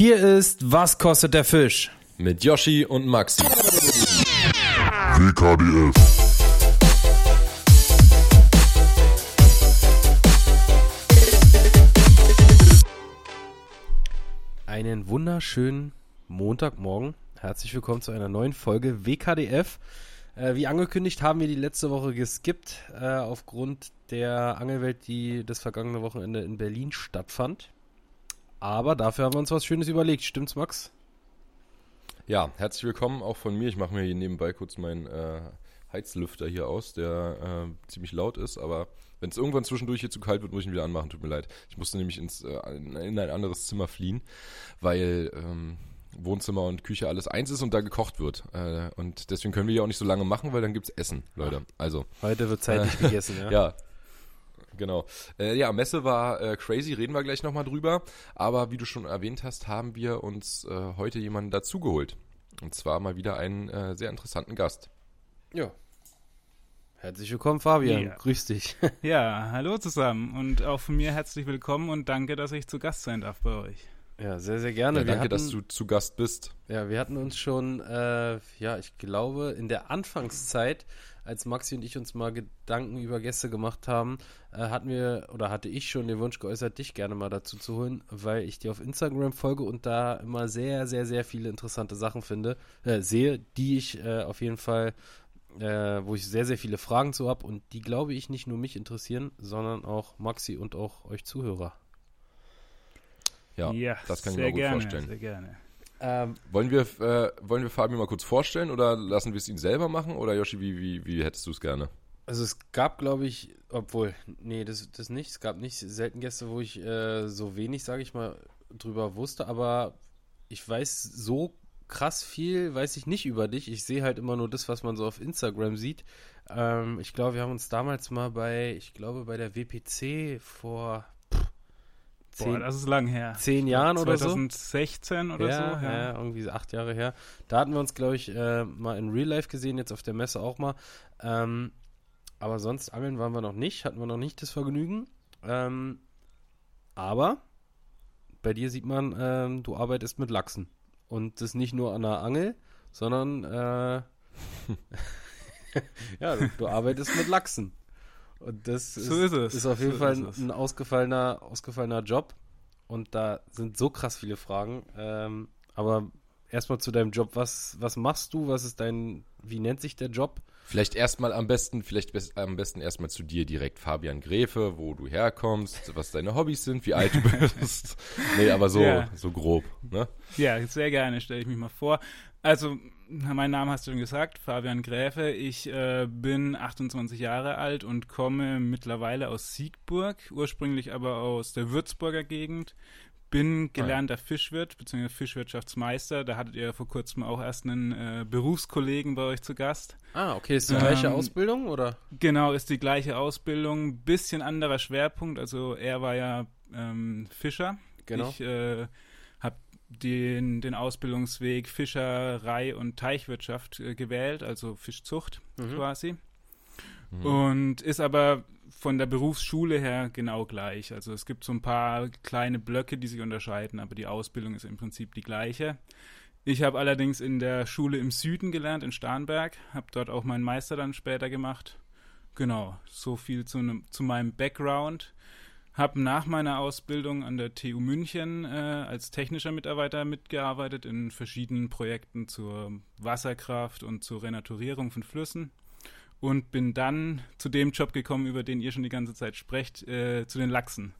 Hier ist Was kostet der Fisch? Mit Yoshi und Maxi. WKDF. Einen wunderschönen Montagmorgen. Herzlich willkommen zu einer neuen Folge WKDF. Äh, wie angekündigt haben wir die letzte Woche geskippt, äh, aufgrund der Angelwelt, die das vergangene Wochenende in Berlin stattfand. Aber dafür haben wir uns was Schönes überlegt. Stimmt's, Max? Ja, herzlich willkommen auch von mir. Ich mache mir hier nebenbei kurz meinen äh, Heizlüfter hier aus, der äh, ziemlich laut ist, aber wenn es irgendwann zwischendurch hier zu kalt wird, muss ich ihn wieder anmachen. Tut mir leid. Ich musste nämlich ins, äh, in ein anderes Zimmer fliehen, weil ähm, Wohnzimmer und Küche alles eins ist und da gekocht wird. Äh, und deswegen können wir ja auch nicht so lange machen, weil dann gibt's Essen, Leute. Also. Heute wird zeitig äh, gegessen, ja. Ja. Genau. Äh, ja, Messe war äh, crazy, reden wir gleich nochmal drüber. Aber wie du schon erwähnt hast, haben wir uns äh, heute jemanden dazugeholt. Und zwar mal wieder einen äh, sehr interessanten Gast. Ja. Herzlich willkommen, Fabian. Ja. Grüß dich. Ja, hallo zusammen und auch von mir herzlich willkommen und danke, dass ich zu Gast sein darf bei euch. Ja, sehr, sehr gerne. Ja, danke, hatten, dass du zu Gast bist. Ja, wir hatten uns schon, äh, ja, ich glaube, in der Anfangszeit, als Maxi und ich uns mal Gedanken über Gäste gemacht haben, äh, hatten wir oder hatte ich schon den Wunsch geäußert, dich gerne mal dazu zu holen, weil ich dir auf Instagram folge und da immer sehr, sehr, sehr viele interessante Sachen finde, äh, sehe, die ich äh, auf jeden Fall, äh, wo ich sehr, sehr viele Fragen zu habe und die, glaube ich, nicht nur mich interessieren, sondern auch Maxi und auch euch Zuhörer. Ja, das kann ich mir sehr gut gerne, vorstellen. Sehr gerne. Ähm, Wollen wir, äh, wollen wir Fabian mal kurz vorstellen oder lassen wir es ihn selber machen? Oder Yoshi, wie, wie, wie hättest du es gerne? Also es gab, glaube ich, obwohl, nee, das, das nicht. Es gab nicht selten Gäste, wo ich äh, so wenig, sage ich mal, drüber wusste, aber ich weiß so krass viel, weiß ich nicht über dich. Ich sehe halt immer nur das, was man so auf Instagram sieht. Ähm, ich glaube, wir haben uns damals mal bei, ich glaube, bei der WPC vor pff, Boah, zehn, das ist lang her. zehn Jahren oder so. 2016 oder ja, so. Ja. Ja. irgendwie acht Jahre her. Da hatten wir uns, glaube ich, äh, mal in Real Life gesehen, jetzt auf der Messe auch mal. Ähm, aber sonst angeln waren wir noch nicht, hatten wir noch nicht das Vergnügen. Ähm, aber bei dir sieht man, ähm, du arbeitest mit Lachsen. Und das nicht nur an der Angel, sondern äh, ja, du, du arbeitest mit Lachsen. Und das ist, So ist es. ist auf jeden So Fall ist ein ausgefallener, ausgefallener Job. Und da sind so krass viele Fragen. Ähm, aber erstmal zu deinem Job. Was, was machst du? Was ist dein, wie nennt sich der Job? Vielleicht erstmal am besten, vielleicht best, am besten erstmal zu dir direkt, Fabian Gräfe, wo du herkommst, was deine Hobbys sind, wie alt du bist. nee, aber so, Ja. so grob, ne? ja, sehr gerne, stelle ich mich mal vor. Also, mein Name hast du schon gesagt, Fabian Gräfe. Ich äh, bin 28 Jahre alt und komme mittlerweile aus Siegburg, ursprünglich aber aus der Würzburger Gegend. Bin gelernter Fischwirt bzw. Fischwirtschaftsmeister. Da hattet ihr vor kurzem auch erst einen äh, Berufskollegen bei euch zu Gast. Ah, okay, ist die gleiche Ähm, Ausbildung oder? Genau, ist die gleiche Ausbildung, bisschen anderer Schwerpunkt. Also er war ja ähm, Fischer. Genau. Ich äh, den, den Ausbildungsweg Fischerei und Teichwirtschaft äh, gewählt, also Fischzucht Mhm. quasi. Und ist aber von der Berufsschule her genau gleich. Also es gibt so ein paar kleine Blöcke, die sich unterscheiden, aber die Ausbildung ist im Prinzip die gleiche. Ich habe allerdings in der Schule im Süden gelernt, in Starnberg, habe dort auch meinen Meister dann später gemacht. Genau, so viel zu, nem- zu meinem Background. Habe nach meiner Ausbildung an der TU München äh, als technischer Mitarbeiter mitgearbeitet in verschiedenen Projekten zur Wasserkraft und zur Renaturierung von Flüssen und bin dann zu dem Job gekommen, über den ihr schon die ganze Zeit sprecht, äh, zu den Lachsen.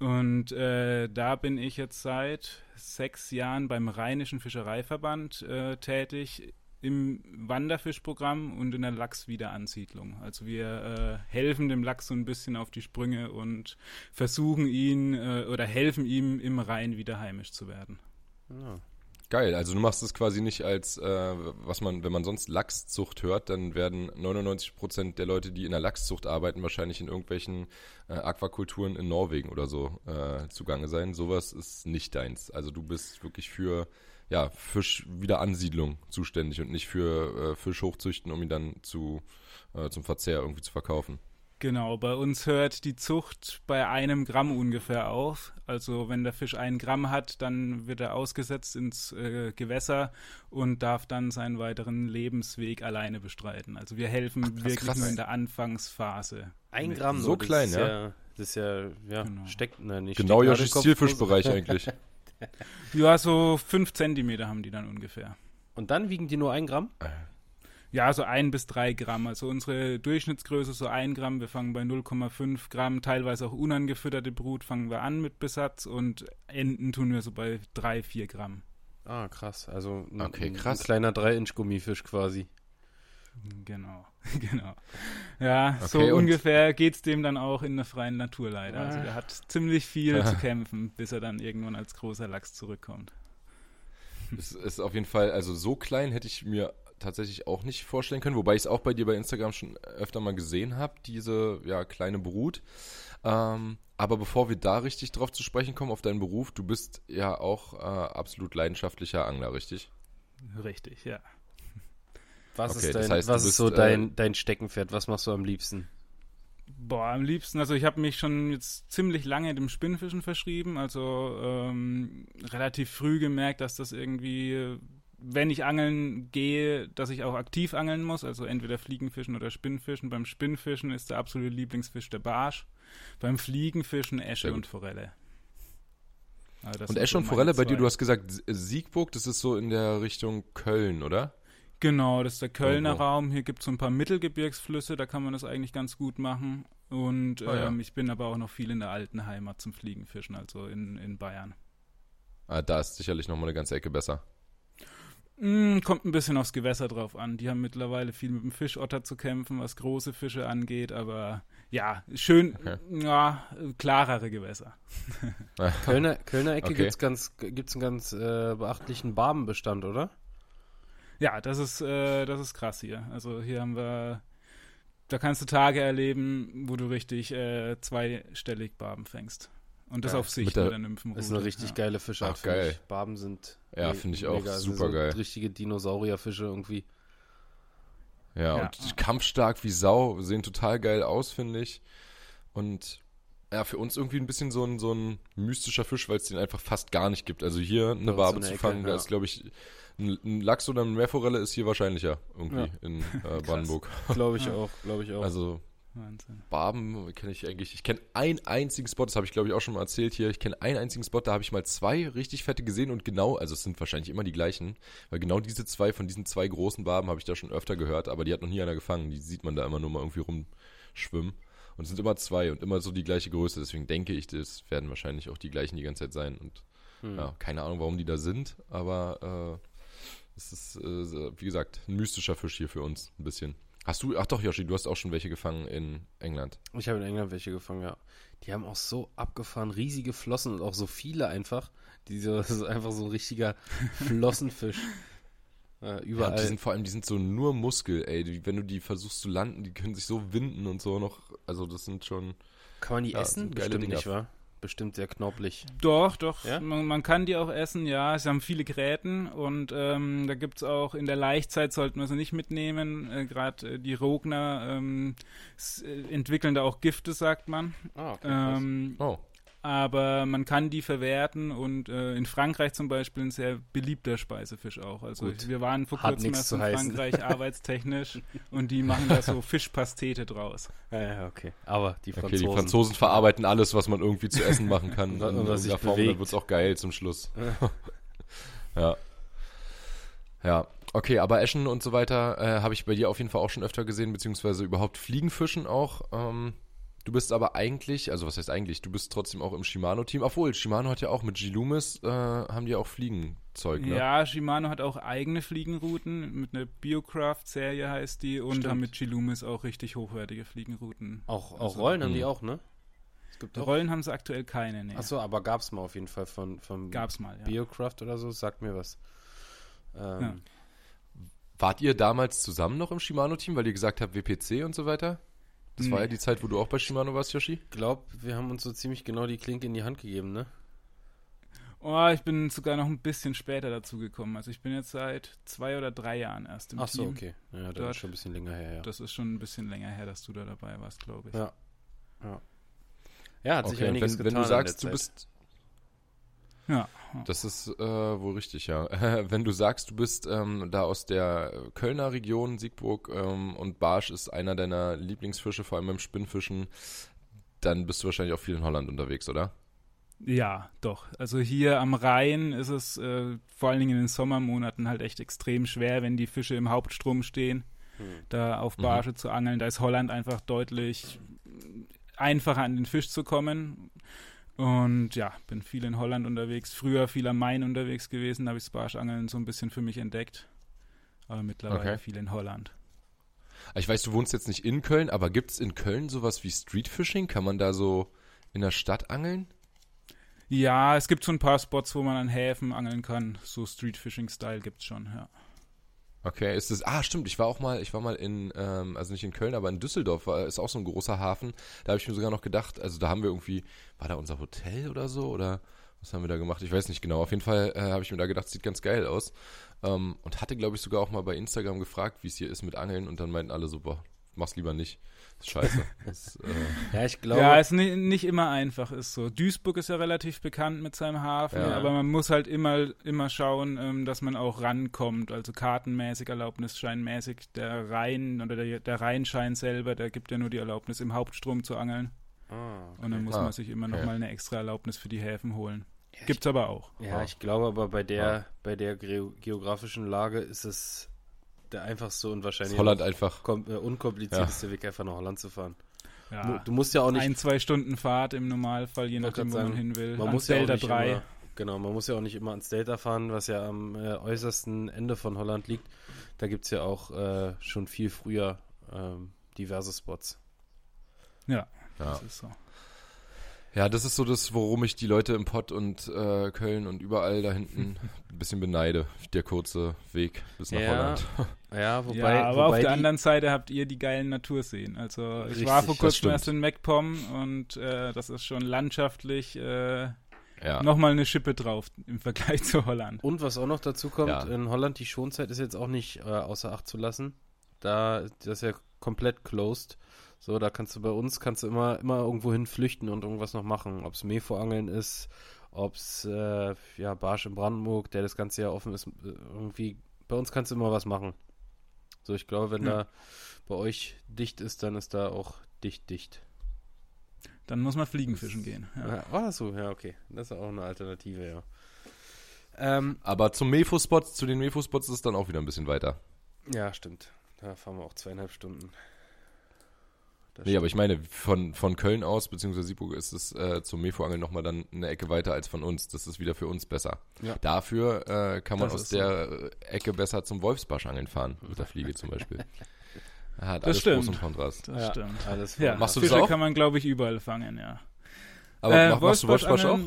Und äh, da bin ich jetzt seit sechs Jahren beim Rheinischen Fischereiverband äh, tätig im Wanderfischprogramm und in der Lachswiederansiedlung. Also wir äh, helfen dem Lachs so ein bisschen auf die Sprünge und versuchen ihn äh, oder helfen ihm im Rhein wieder heimisch zu werden. Ja. Geil, also du machst es quasi nicht als, äh, was man, wenn man sonst Lachszucht hört, dann werden 99% der Leute, die in der Lachszucht arbeiten, wahrscheinlich in irgendwelchen äh, Aquakulturen in Norwegen oder so äh, zugange sein. Sowas ist nicht deins. Also du bist wirklich für ja, Fischwiederansiedlung zuständig und nicht für äh, Fisch hochzüchten, um ihn dann zu, äh, zum Verzehr irgendwie zu verkaufen. Genau, bei uns hört die Zucht bei einem Gramm ungefähr auf. Also wenn der Fisch ein Gramm hat, dann wird er ausgesetzt ins äh, Gewässer und darf dann seinen weiteren Lebensweg alleine bestreiten. Also wir helfen Ach, wirklich krass. nur in der Anfangsphase. Ein mit. Gramm So klein, ist ja? Das ist ja, ja, Genau. steckt, nein, nicht. Genau Joschis Zielfischbereich eigentlich. Ja, so fünf Zentimeter haben die dann ungefähr. Und dann wiegen die nur ein Gramm? Ja, so ein bis drei Gramm. Also unsere Durchschnittsgröße so ein Gramm. Wir fangen bei 0,5 Gramm, teilweise auch unangefütterte Brut fangen wir an mit Besatz und Enden tun wir so bei drei, vier Gramm. Ah, krass. Also ein, Okay, krass. ein kleiner 3-Inch-Gummifisch quasi. Genau, genau. Ja, so Okay, und- ungefähr geht's dem dann auch in der freien Natur leider. Also der hat ziemlich viel zu kämpfen, bis er dann irgendwann als großer Lachs zurückkommt. Es ist auf jeden Fall, also so klein hätte ich mir tatsächlich auch nicht vorstellen können, wobei ich es auch bei dir bei Instagram schon öfter mal gesehen habe, diese ja, kleine Brut. Ähm, aber bevor wir da richtig drauf zu sprechen kommen, auf deinen Beruf, du bist ja auch äh, absolut leidenschaftlicher Angler, richtig? Richtig, ja. Was Okay, ist, das dein, heißt, du was ist bist, so äh, dein, dein Steckenpferd? Was machst du am liebsten? Boah, am liebsten, also ich habe mich schon jetzt ziemlich lange dem Spinnfischen verschrieben, also ähm, relativ früh gemerkt, dass das irgendwie, wenn ich angeln gehe, dass ich auch aktiv angeln muss, also entweder Fliegenfischen oder Spinnfischen. Beim Spinnfischen ist der absolute Lieblingsfisch der Barsch, beim Fliegenfischen Esche und Forelle. Also das Und sind Esch so und Forelle, bei dir, du hast gesagt Siegburg, das ist so in der Richtung Köln, oder? Genau, das ist der Kölner Irgendwo. Raum. Hier gibt es so ein paar Mittelgebirgsflüsse, da kann man das eigentlich ganz gut machen. Und Ah, ja. ähm, ich bin aber auch noch viel in der alten Heimat zum Fliegenfischen, also in, in Bayern. Ah, da ist sicherlich nochmal eine ganze Ecke besser. Mm, kommt ein bisschen aufs Gewässer drauf an. Die haben mittlerweile viel mit dem Fischotter zu kämpfen, was große Fische angeht, aber ja, schön, Okay. ja, klarere Gewässer. Kölner, Kölner Ecke Okay. gibt's ganz, gibt's einen ganz äh, beachtlichen Barbenbestand, oder? Ja, das ist, äh, das ist krass hier. Also hier haben wir, da kannst du Tage erleben, wo du richtig äh, zweistellig Barben fängst. Und das Ja, auf Sicht mit der- der Nymphenrute. Das ist eine richtig ja. geile Fischart. Ach, finde geil. Ich. Barben sind Ja, me- finde ich auch mega. Sind supergeil. So richtige Dinosaurierfische irgendwie. Ja, Ja. und kampfstark wie Sau, sehen total geil aus, finde ich. Und ja, für uns irgendwie ein bisschen so ein, so ein mystischer Fisch, weil es den einfach fast gar nicht gibt. Also hier eine Barbe in der zu Ecke, fangen, da ist, glaube ich, ein, ein Lachs oder eine Meerforelle ist hier wahrscheinlicher irgendwie Ja. in äh, Brandenburg. Glaube ich Ja. auch, glaube ich auch. Also Wahnsinn. Barben kenne ich eigentlich. Ich kenne einen einzigen Spot, das habe ich glaube ich auch schon mal erzählt hier. Ich kenne einen einzigen Spot, da habe ich mal zwei richtig fette gesehen und genau, also es sind wahrscheinlich immer die gleichen, weil genau diese zwei von diesen zwei großen Barben habe ich da schon öfter gehört, aber die hat noch nie einer gefangen. Die sieht man da immer nur mal irgendwie rumschwimmen. Und es sind immer zwei und immer so die gleiche Größe. Deswegen denke ich, das werden wahrscheinlich auch die gleichen die ganze Zeit sein. Und Hm. ja, keine Ahnung, warum die da sind, aber äh, es ist, äh, wie gesagt, ein mystischer Fisch hier für uns ein bisschen. Hast du, ach doch, Yoshi, du hast auch schon welche gefangen in England. Ich habe in England welche gefangen, ja. Die haben auch so abgefahren, riesige Flossen und auch so viele einfach. Diese, das ist einfach so ein richtiger Flossenfisch. Äh, Ja, überall. und die sind vor allem, die sind so nur Muskel, ey. Die, wenn du die versuchst zu landen, die können sich so winden und so noch. Also das sind schon. Kann man die ja, essen? Bestimmt Dinger. nicht, wa? Bestimmt sehr knopplig. Doch, doch. Ja? Man, man kann die auch essen, ja. Sie haben viele Gräten und ähm, da gibt's auch in der Laichzeit sollten wir sie nicht mitnehmen. Äh, Gerade äh, die Rogner ähm, äh, entwickeln da auch Gifte, sagt man. Ah, okay. Ähm, Oh. Aber man kann die verwerten und äh, in Frankreich zum Beispiel ein sehr beliebter Speisefisch auch. Also Gut. wir waren vor kurzem erst in heißen. Frankreich arbeitstechnisch und die machen da so Fischpastete draus. ja, okay. Aber die Okay, Franzosen. die Franzosen verarbeiten alles, was man irgendwie zu essen machen kann. Und was- in und was sich irgendeiner Form, bewegt. dann wird's auch geil zum Schluss. ja. Ja, okay, aber Eschen und so weiter äh, habe ich bei dir auf jeden Fall auch schon öfter gesehen, beziehungsweise überhaupt Fliegenfischen auch. Ähm, du bist aber eigentlich, also was heißt eigentlich, du bist trotzdem auch im Shimano-Team. Obwohl, Shimano hat ja auch mit G-Loomis, äh, haben die auch Fliegenzeug, ne? Ja, Shimano hat auch eigene Fliegenrouten mit einer Biocraft-Serie heißt die und Stimmt. haben mit Chilumis auch richtig hochwertige Fliegenrouten. Auch, auch Also, Rollen haben hm. die auch, ne? Es gibt auch. Rollen haben sie aktuell keine, ne. Achso, aber gab's mal auf jeden Fall von, von Gab's mal, ja. Biocraft oder so, sagt mir was. Ähm, Ja. Wart ihr damals zusammen noch im Shimano-Team, weil ihr gesagt habt WPC und so weiter? Das war Nee. ja die Zeit, wo du auch bei Shimano warst, Yoshi? Ich glaube, wir haben uns so ziemlich genau die Klinke in die Hand gegeben, ne? Oh, ich bin sogar noch ein bisschen später dazu gekommen. Also ich bin jetzt seit zwei oder drei Jahren erst im Ach so, Team. okay. Ja, das ist schon ein bisschen länger her, ja. Das ist schon ein bisschen länger her, dass du da dabei warst, glaube ich. Ja. Ja, ja hat sich Okay, und einiges wenn, getan wenn du sagst, du bist Ja. Das ist äh, wohl richtig, ja. Wenn du sagst, du bist ähm, da aus der Kölner Region, Siegburg, ähm, und Barsch ist einer deiner Lieblingsfische, vor allem beim Spinnfischen, dann bist du wahrscheinlich auch viel in Holland unterwegs, oder? Ja, doch. Also hier am Rhein ist es äh, vor allen Dingen in den Sommermonaten halt echt extrem schwer, wenn die Fische im Hauptstrom stehen, Hm. da auf Mhm. Barsche zu angeln. Da ist Holland einfach deutlich einfacher an den Fisch zu kommen. Und ja, bin viel in Holland unterwegs. Früher viel am Main unterwegs gewesen, da habe ich das Barschangeln so ein bisschen für mich entdeckt. Aber mittlerweile Okay. viel in Holland. Ich weiß, du wohnst jetzt nicht in Köln, aber gibt es in Köln sowas wie Streetfishing? Kann man da so in der Stadt angeln? Ja, es gibt so ein paar Spots, wo man an Häfen angeln kann. So Streetfishing-Style gibt's schon, ja. Okay, ist das. Ah, stimmt. Ich war auch mal, ich war mal in, ähm, also nicht in Köln, aber in Düsseldorf war, ist auch so ein großer Hafen. Da habe ich mir sogar noch gedacht, also da haben wir irgendwie, war da unser Hotel oder so oder was haben wir da gemacht? Ich weiß nicht genau. Auf jeden Fall äh, habe ich mir da gedacht, sieht ganz geil aus. Ähm, und hatte, glaube ich, sogar auch mal bei Instagram gefragt, wie es hier ist mit Angeln und dann meinten alle so, boah, mach's lieber nicht. ist scheiße. das, äh, Ja, ich glaube. ja, ist ni nicht immer einfach, ist so. Duisburg ist ja relativ bekannt mit seinem Hafen, Ja. aber man muss halt immer, immer schauen, ähm, dass man auch rankommt. Also kartenmäßig, erlaubnisscheinmäßig. Der Rhein oder der, der Rheinschein selber, der gibt ja nur die Erlaubnis, im Hauptstrom zu angeln. ah, Und dann muss Ah, man sich immer okay. noch mal eine extra Erlaubnis für die Häfen holen. Ja, Gibt's aber auch. Ja, ich glaube aber bei der, bei der geo- geografischen Lage ist es der einfachste und wahrscheinlich Holland einfach. kom- äh, unkomplizierteste Weg, einfach nach Holland zu fahren. Du, Ja. du musst ja auch nicht. Ein, zwei Stunden Fahrt im Normalfall, je nachdem, wo man hin will. man Ans muss ja auch Delta nicht 3. Immer, genau, man muss ja auch nicht immer ans Delta fahren, was ja am äh, äußersten Ende von Holland liegt. Da gibt es ja auch äh, schon viel früher ähm, diverse Spots. Ja. Das ist so. Ja, das ist so das, worum ich die Leute im Pott und äh, Köln und überall da hinten ein bisschen beneide. Der kurze Weg bis nach Ja, Holland. Ja, wobei, ja, aber wobei auf der anderen Seite habt ihr die geilen Naturseen. Also ich Richtig, war vor kurzem erst in MacPom und äh, das ist schon landschaftlich äh, Ja. nochmal eine Schippe drauf im Vergleich zu Holland. Und was auch noch dazu kommt, Ja. in Holland die Schonzeit ist jetzt auch nicht äh, außer Acht zu lassen. Da das ist ja komplett closed. So, da kannst du bei uns kannst du immer immer irgendwo hin flüchten und irgendwas noch machen. Ob es Mefoangeln ist, ob es äh, ja Barsch in Brandenburg, der das ganze Jahr offen ist, irgendwie bei uns kannst du immer was machen. So, ich glaube, wenn Ja. da bei euch dicht ist, dann ist da auch dicht dicht. Dann muss man Fliegenfischen gehen. Ja. Ja. War das so? Ja, okay. Das ist auch eine Alternative, ja. Ähm, Aber zum Mefo-Spots, zu den Mefo-Spots ist es dann auch wieder ein bisschen weiter. Ja, stimmt. Da fahren wir auch zweieinhalb Stunden. Das Nee, aber ich meine, von, von Köln aus, beziehungsweise Siegburg, ist es äh, zum Mefo-Angeln nochmal dann eine Ecke weiter als von uns. Das ist wieder für uns besser. Ja. Dafür äh, kann man Das aus so. der äh, Ecke besser zum Wolfsbarschangeln fahren, mit der Fliege zum Beispiel. Hat Das alles stimmt. Pros und Kontras. Das Ja, stimmt. Alles Ja. Machst du das Fische auch? kann man, glaube ich, überall fangen, ja. Aber Äh, mach, machst du Wolfsbarsch auch?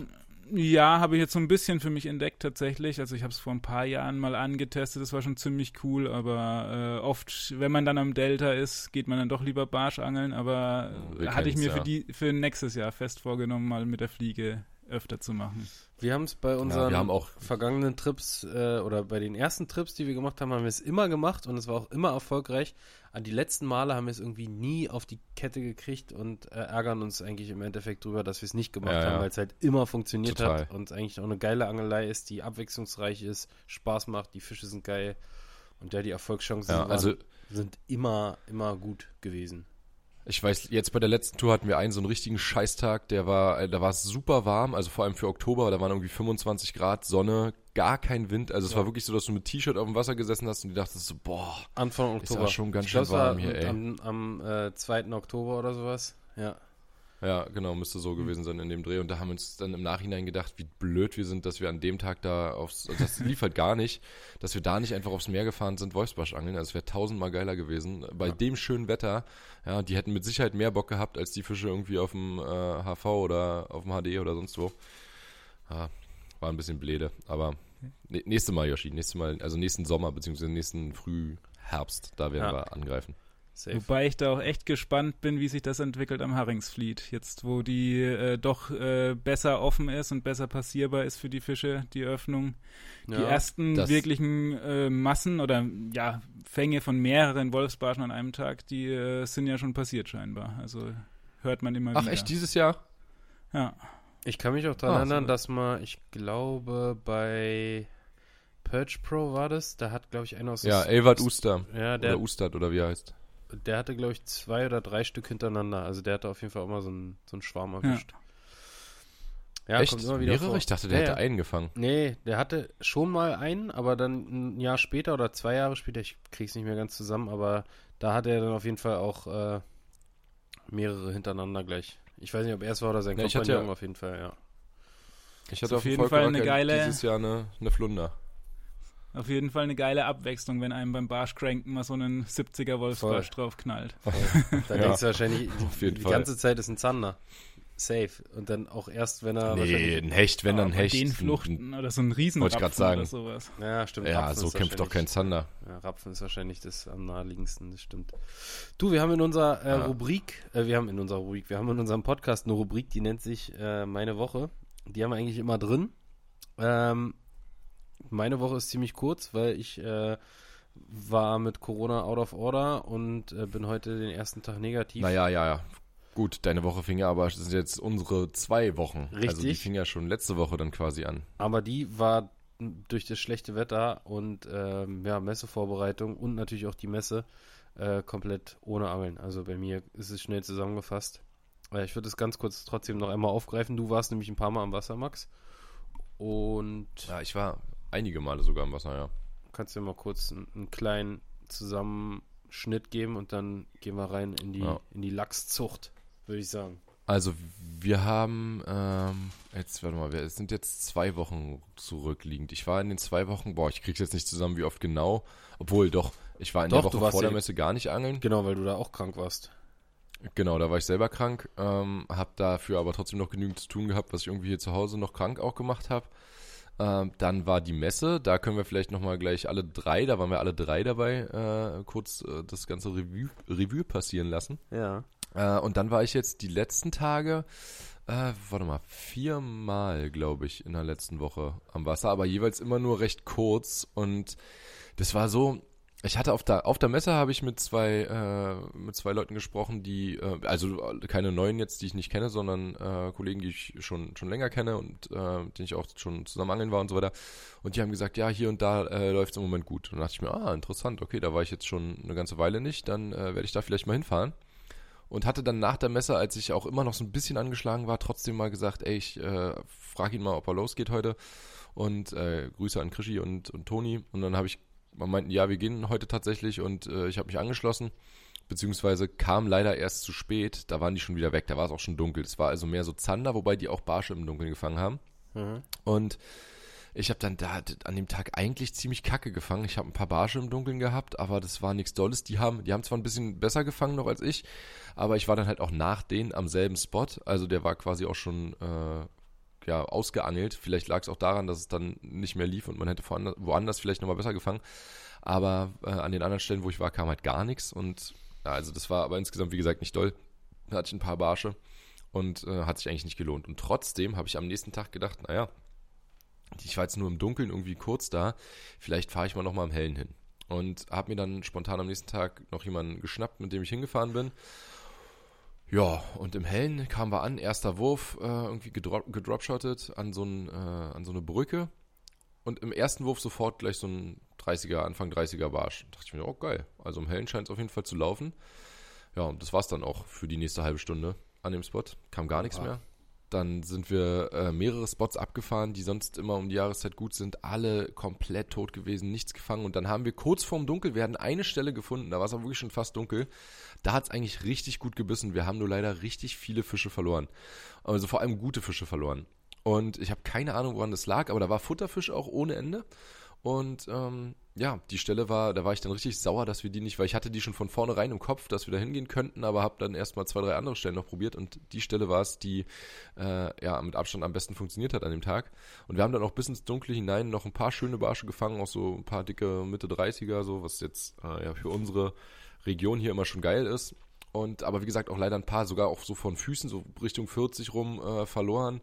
Ja, habe ich jetzt so ein bisschen für mich entdeckt tatsächlich. Also ich habe es vor ein paar Jahren mal angetestet, das war schon ziemlich cool, aber äh, oft, wenn man dann am Delta ist, geht man dann doch lieber Barsch angeln, aber Wir hatte ich mir kennen's, für, ja. die, für nächstes Jahr fest vorgenommen, mal mit der Fliege öfter zu machen. Wir haben es bei unseren wir haben auch- vergangenen Trips äh, oder bei den ersten Trips, die wir gemacht haben, haben wir es immer gemacht und es war auch immer erfolgreich. An die letzten Male haben wir es irgendwie nie auf die Kette gekriegt und äh, ärgern uns eigentlich im Endeffekt drüber, dass wir es nicht gemacht Ja, ja. haben, weil es halt immer funktioniert Total. hat und eigentlich auch eine geile Angelei ist, die abwechslungsreich ist, Spaß macht, die Fische sind geil und ja, die Erfolgschancen Ja, waren, also sind immer, immer gut gewesen. Ich weiß, jetzt bei der letzten Tour hatten wir einen so einen richtigen Scheißtag, der war, äh, da war es super warm, also vor allem für Oktober, da waren irgendwie 25 Grad, Sonne, gar kein Wind, also es Ja. war wirklich so, dass du mit T-Shirt auf dem Wasser gesessen hast und die dachtest so, boah, Anfang Ist Oktober. schon ganz schön es war warm hier, ey. Am, am äh, 2. Oktober oder sowas. Ja. Ja, genau, müsste so gewesen sein in dem Dreh und da haben wir uns dann im Nachhinein gedacht, wie blöd wir sind, dass wir an dem Tag da aufs, also das lief halt gar nicht, dass wir da nicht einfach aufs Meer gefahren sind, Wolfsbarsch angeln, also es wäre tausendmal geiler gewesen, bei Ja. dem schönen Wetter, ja, die hätten mit Sicherheit mehr Bock gehabt, als die Fische irgendwie auf dem äh, HV oder auf dem HD oder sonst wo. Ja, war ein bisschen bläde, aber nä- nächste Mal, Yoshi, nächstes Mal, also nächsten Sommer, beziehungsweise nächsten Frühherbst, da werden Ja. wir angreifen. Safe. Wobei ich da auch echt gespannt bin, wie sich das entwickelt am Haringsfleet. Jetzt, wo die äh, doch äh, besser offen ist und besser passierbar ist für die Fische, die Öffnung. Die Ja. ersten das- wirklichen äh, Massen oder ja, Fänge von mehreren Wolfsbarschen an einem Tag, die äh, sind ja schon passiert scheinbar. Also hört man immer Ach wieder. echt, dieses Jahr? Ja. Ich kann mich auch daran Ah, erinnern, so. dass mal, ich glaube, bei Purge Pro war das, da hat, glaube ich, einer aus Ja, Elvard Uster. Ja, der, Oder Ustad oder wie er heißt. Der hatte, glaube ich, zwei oder drei Stück hintereinander. Also der hatte auf jeden Fall auch mal so einen, so einen Schwarm erwischt. Ja, Echt? kommt immer wieder Mehrere? vor. Ich dachte, der Ja, hätte ja. einen gefangen. Nee, der hatte schon mal einen, aber dann ein Jahr später oder zwei Jahre später, ich krieg's nicht mehr ganz zusammen, aber da hatte er dann auf jeden Fall auch äh, mehrere hintereinander gleich. Ich weiß nicht, ob er es war oder sein Ja, ich hatte Kompagnon ja- auf jeden Fall, ja. Ich hatte auf auf jeden Fall eine geile- dieses Jahr eine, eine Flunder. Auf jeden Fall eine geile Abwechslung, wenn einem beim Barschcranken mal so einen 70er Wolfsbarsch draufknallt. Da Ja. denkst du wahrscheinlich, die Fall. ganze Zeit ist ein Zander. Safe. Und dann auch erst, wenn er nee, ein Hecht, wenn dann ein Hecht. Den Ein- Fluchten oder so ein Riesenrapfen Wollte ich grad sagen. oder sowas. Ja, stimmt. Ja, Rapfen so kämpft doch kein Zander. Ja, Rapfen ist wahrscheinlich das am naheliegendsten, das stimmt. Du, wir haben in unserer äh, Ja. Rubrik, äh, wir haben in unserer Rubrik, wir haben in unserem Podcast eine Rubrik, die nennt sich äh, Meine Woche. Die haben wir eigentlich immer drin. Ähm, meine Woche ist ziemlich kurz, weil ich äh, war mit Corona out of order und äh, bin heute den ersten Tag negativ. Naja, ja, ja. Gut, deine Woche fing ja aber, es sind jetzt unsere zwei Wochen. Also die Richtig. fing ja schon letzte Woche dann quasi an. Aber die war durch das schlechte Wetter und ähm, ja, Messevorbereitung und natürlich auch die Messe äh, komplett ohne Angeln. Also bei mir ist es schnell zusammengefasst. Äh, ich würde es ganz kurz trotzdem noch einmal aufgreifen. Du warst nämlich ein paar Mal am Wasser, Max. Und Ja, ich war einige Male sogar im Wasser, ja. kannst dir mal kurz einen, einen kleinen Zusammenschnitt geben und dann gehen wir rein in die, Ja. in die Lachszucht, würde ich sagen. Also wir haben, ähm, jetzt warte mal, wir es sind jetzt zwei Wochen zurückliegend. Ich war in den zwei Wochen, boah, ich krieg's jetzt nicht zusammen, wie oft genau. Obwohl doch, ich war in Doch, der du Woche vor der Messe gar nicht angeln. Genau, weil du da auch krank warst. Genau, da war ich selber krank, ähm, habe dafür aber trotzdem noch genügend zu tun gehabt, was ich irgendwie hier zu Hause noch krank auch gemacht habe. Ähm, dann war die Messe, da können wir vielleicht nochmal gleich alle drei, da waren wir alle drei dabei, äh, kurz äh, das ganze Revue, Revue passieren lassen. Ja. Äh, und dann war ich jetzt die letzten Tage, äh, warte mal, viermal, glaube ich, in der letzten Woche am Wasser, aber jeweils immer nur recht kurz. Und das war so, ich hatte auf der, auf der Messe habe ich mit zwei, äh, mit zwei Leuten gesprochen, die, äh, also keine neuen jetzt, die ich nicht kenne, sondern äh, Kollegen, die ich schon, schon länger kenne und äh, mit denen ich auch schon zusammen angeln war und so weiter. Und die haben gesagt, ja, hier und da äh, läuft es im Moment gut. Und dann dachte ich mir, ah, interessant, okay, da war ich jetzt schon eine ganze Weile nicht, dann äh, werde ich da vielleicht mal hinfahren und hatte dann nach der Messe, als ich auch immer noch so ein bisschen angeschlagen war, trotzdem mal gesagt, ey, ich äh, frage ihn mal, ob er losgeht heute. Und äh, Grüße an Krischi und, und Toni. Und dann habe ich, man meinten, ja, wir gehen heute tatsächlich und äh, ich habe mich angeschlossen. Beziehungsweise kam leider erst zu spät, da waren die schon wieder weg, da war es auch schon dunkel. Es war also mehr so Zander, wobei die auch Barsche im Dunkeln gefangen haben. Mhm. Und ich habe dann da an dem Tag eigentlich ziemlich kacke gefangen. Ich habe ein paar Barsche im Dunkeln gehabt, aber das war nichts Dolles. Die haben, die haben zwar ein bisschen besser gefangen noch als ich, aber ich war dann halt auch nach denen am selben Spot. Also der war quasi auch schon äh, ja, ausgeangelt. Vielleicht lag es auch daran, dass es dann nicht mehr lief und man hätte woanders, vielleicht nochmal besser gefangen. Aber äh, an den anderen Stellen, wo ich war, kam halt gar nichts. Und ja, also das war aber insgesamt, wie gesagt, nicht doll. Da hatte ich ein paar Barsche und äh, hat sich eigentlich nicht gelohnt. Und trotzdem habe ich am nächsten Tag gedacht, naja, ich war jetzt nur im Dunkeln irgendwie kurz da, vielleicht fahre ich mal nochmal im Hellen hin. Und habe mir dann spontan am nächsten Tag noch jemanden geschnappt, mit dem ich hingefahren bin. Ja, und im Hellen kamen wir an, erster Wurf, äh, irgendwie gedrop, gedropshottet an so, ein, äh, an so eine Brücke. Und im ersten Wurf sofort gleich so ein 30er, Anfang 30er Barsch. Da dachte ich mir, oh geil. Also im Hellen scheint es auf jeden Fall zu laufen. Ja, und das war's dann auch für die nächste halbe Stunde an dem Spot. Kam gar nichts Oha. mehr. Dann sind wir äh, mehrere Spots abgefahren, die sonst immer um die Jahreszeit gut sind. Alle komplett tot gewesen, nichts gefangen. Und dann haben wir kurz vorm Dunkel, wir hatten eine Stelle gefunden, da war es auch wirklich schon fast dunkel. Da hat es eigentlich richtig gut gebissen. Wir haben nur leider richtig viele Fische verloren. Also vor allem gute Fische verloren. Und ich habe keine Ahnung, woran das lag, aber da war Futterfisch auch ohne Ende. Und ähm, ja, die Stelle war, da war ich dann richtig sauer, dass wir die nicht, weil ich hatte die schon von vornherein im Kopf, dass wir da hingehen könnten, aber habe dann erstmal zwei, drei andere Stellen noch probiert und die Stelle war es, die äh, ja mit Abstand am besten funktioniert hat an dem Tag. Und wir haben dann auch bis ins Dunkle hinein noch ein paar schöne Barsche gefangen, auch so ein paar dicke Mitte 30er, so was jetzt äh, ja für unsere Region hier immer schon geil ist. Und aber wie gesagt auch leider ein paar sogar auch so von Füßen, so Richtung 40 rum äh, verloren.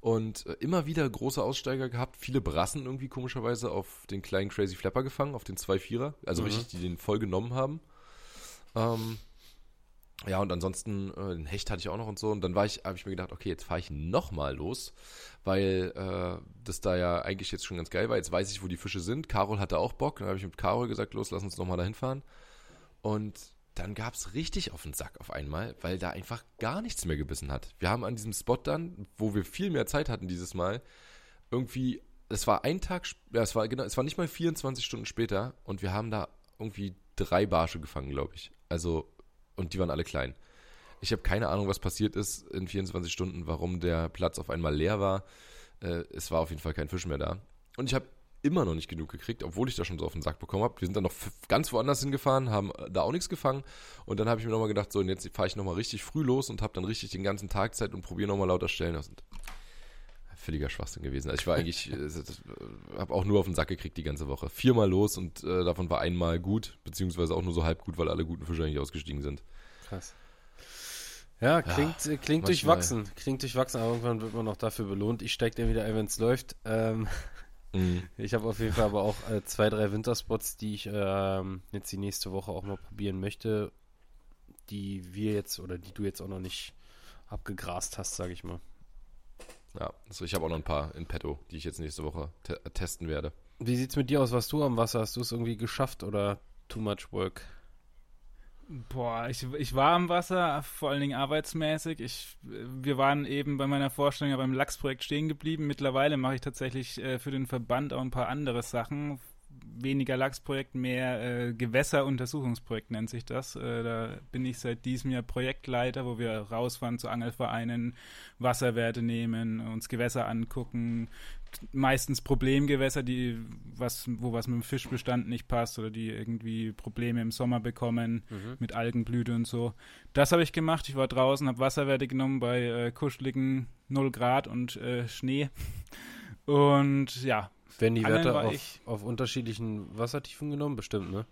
Und äh, immer wieder große Aussteiger gehabt, viele Brassen irgendwie komischerweise auf den kleinen Crazy Flapper gefangen, auf den 2-4er, also mhm. richtig, die den voll genommen haben. Ähm, ja, und ansonsten, äh, den Hecht hatte ich auch noch und so. Und dann war ich, habe ich mir gedacht, okay, jetzt fahre ich nochmal los, weil äh, das da ja eigentlich jetzt schon ganz geil war. Jetzt weiß ich, wo die Fische sind. Carol hatte auch Bock. Dann habe ich mit Carol gesagt, los, lass uns nochmal dahin fahren. Und dann gab es richtig auf den Sack auf einmal, weil da einfach gar nichts mehr gebissen hat. Wir haben an diesem Spot dann, wo wir viel mehr Zeit hatten dieses Mal, irgendwie, es war ein Tag, ja, es war genau, es war nicht mal 24 Stunden später und wir haben da irgendwie drei Barsche gefangen, glaube ich. Also, und die waren alle klein. Ich habe keine Ahnung, was passiert ist in 24 Stunden, warum der Platz auf einmal leer war. Äh, es war auf jeden Fall kein Fisch mehr da. Und ich habe immer noch nicht genug gekriegt, obwohl ich da schon so auf den Sack bekommen habe. Wir sind dann noch ganz woanders hingefahren, haben äh, da auch nichts gefangen. Und dann habe ich mir nochmal gedacht, so, und jetzt fahre ich nochmal richtig früh los und habe dann richtig den ganzen Tag Zeit und probiere nochmal lauter Stellen aus. Und völliger Schwachsinn gewesen. Also ich war eigentlich, äh, äh, habe auch nur auf den Sack gekriegt die ganze Woche. Viermal los und äh, davon war einmal gut, beziehungsweise auch nur so halb gut, weil alle guten Fische eigentlich ausgestiegen sind. Krass. Ja, klingt, ja, klingt durchwachsen. Klingt durchwachsen, aber irgendwann wird man auch dafür belohnt. Ich steige dann wieder ein, wenn es läuft. Ähm, Mhm. Ich habe auf jeden Fall aber auch äh, zwei, drei Winterspots, die ich ähm, jetzt die nächste Woche auch mal probieren möchte, die wir jetzt oder die du jetzt auch noch nicht abgegrast hast, sage ich mal. Ja, also ich habe auch noch ein paar in petto, die ich jetzt nächste Woche te testen werde. Wie sieht's mit dir aus? Was du am Wasser? Hast du es irgendwie geschafft oder too much work? Boah, ich, ich war am Wasser, vor allen Dingen arbeitsmäßig. Ich, wir waren eben bei meiner Vorstellung beim Lachsprojekt stehen geblieben. Mittlerweile mache ich tatsächlich äh, für den Verband auch ein paar andere Sachen, weniger Lachsprojekt, mehr äh, Gewässeruntersuchungsprojekt nennt sich das. Äh, da bin ich seit diesem Jahr Projektleiter, wo wir rausfahren zu Angelvereinen, Wasserwerte nehmen, uns Gewässer angucken, meistens Problemgewässer, die was, wo was mit dem Fischbestand nicht passt oder die irgendwie Probleme im Sommer bekommen mhm. mit Algenblüte und so. Das habe ich gemacht. Ich war draußen, habe Wasserwerte genommen bei äh, kuscheligen 0 Grad und äh, Schnee. Und ja, werden die Werte auf, auf unterschiedlichen Wassertiefen genommen? Bestimmt, ne?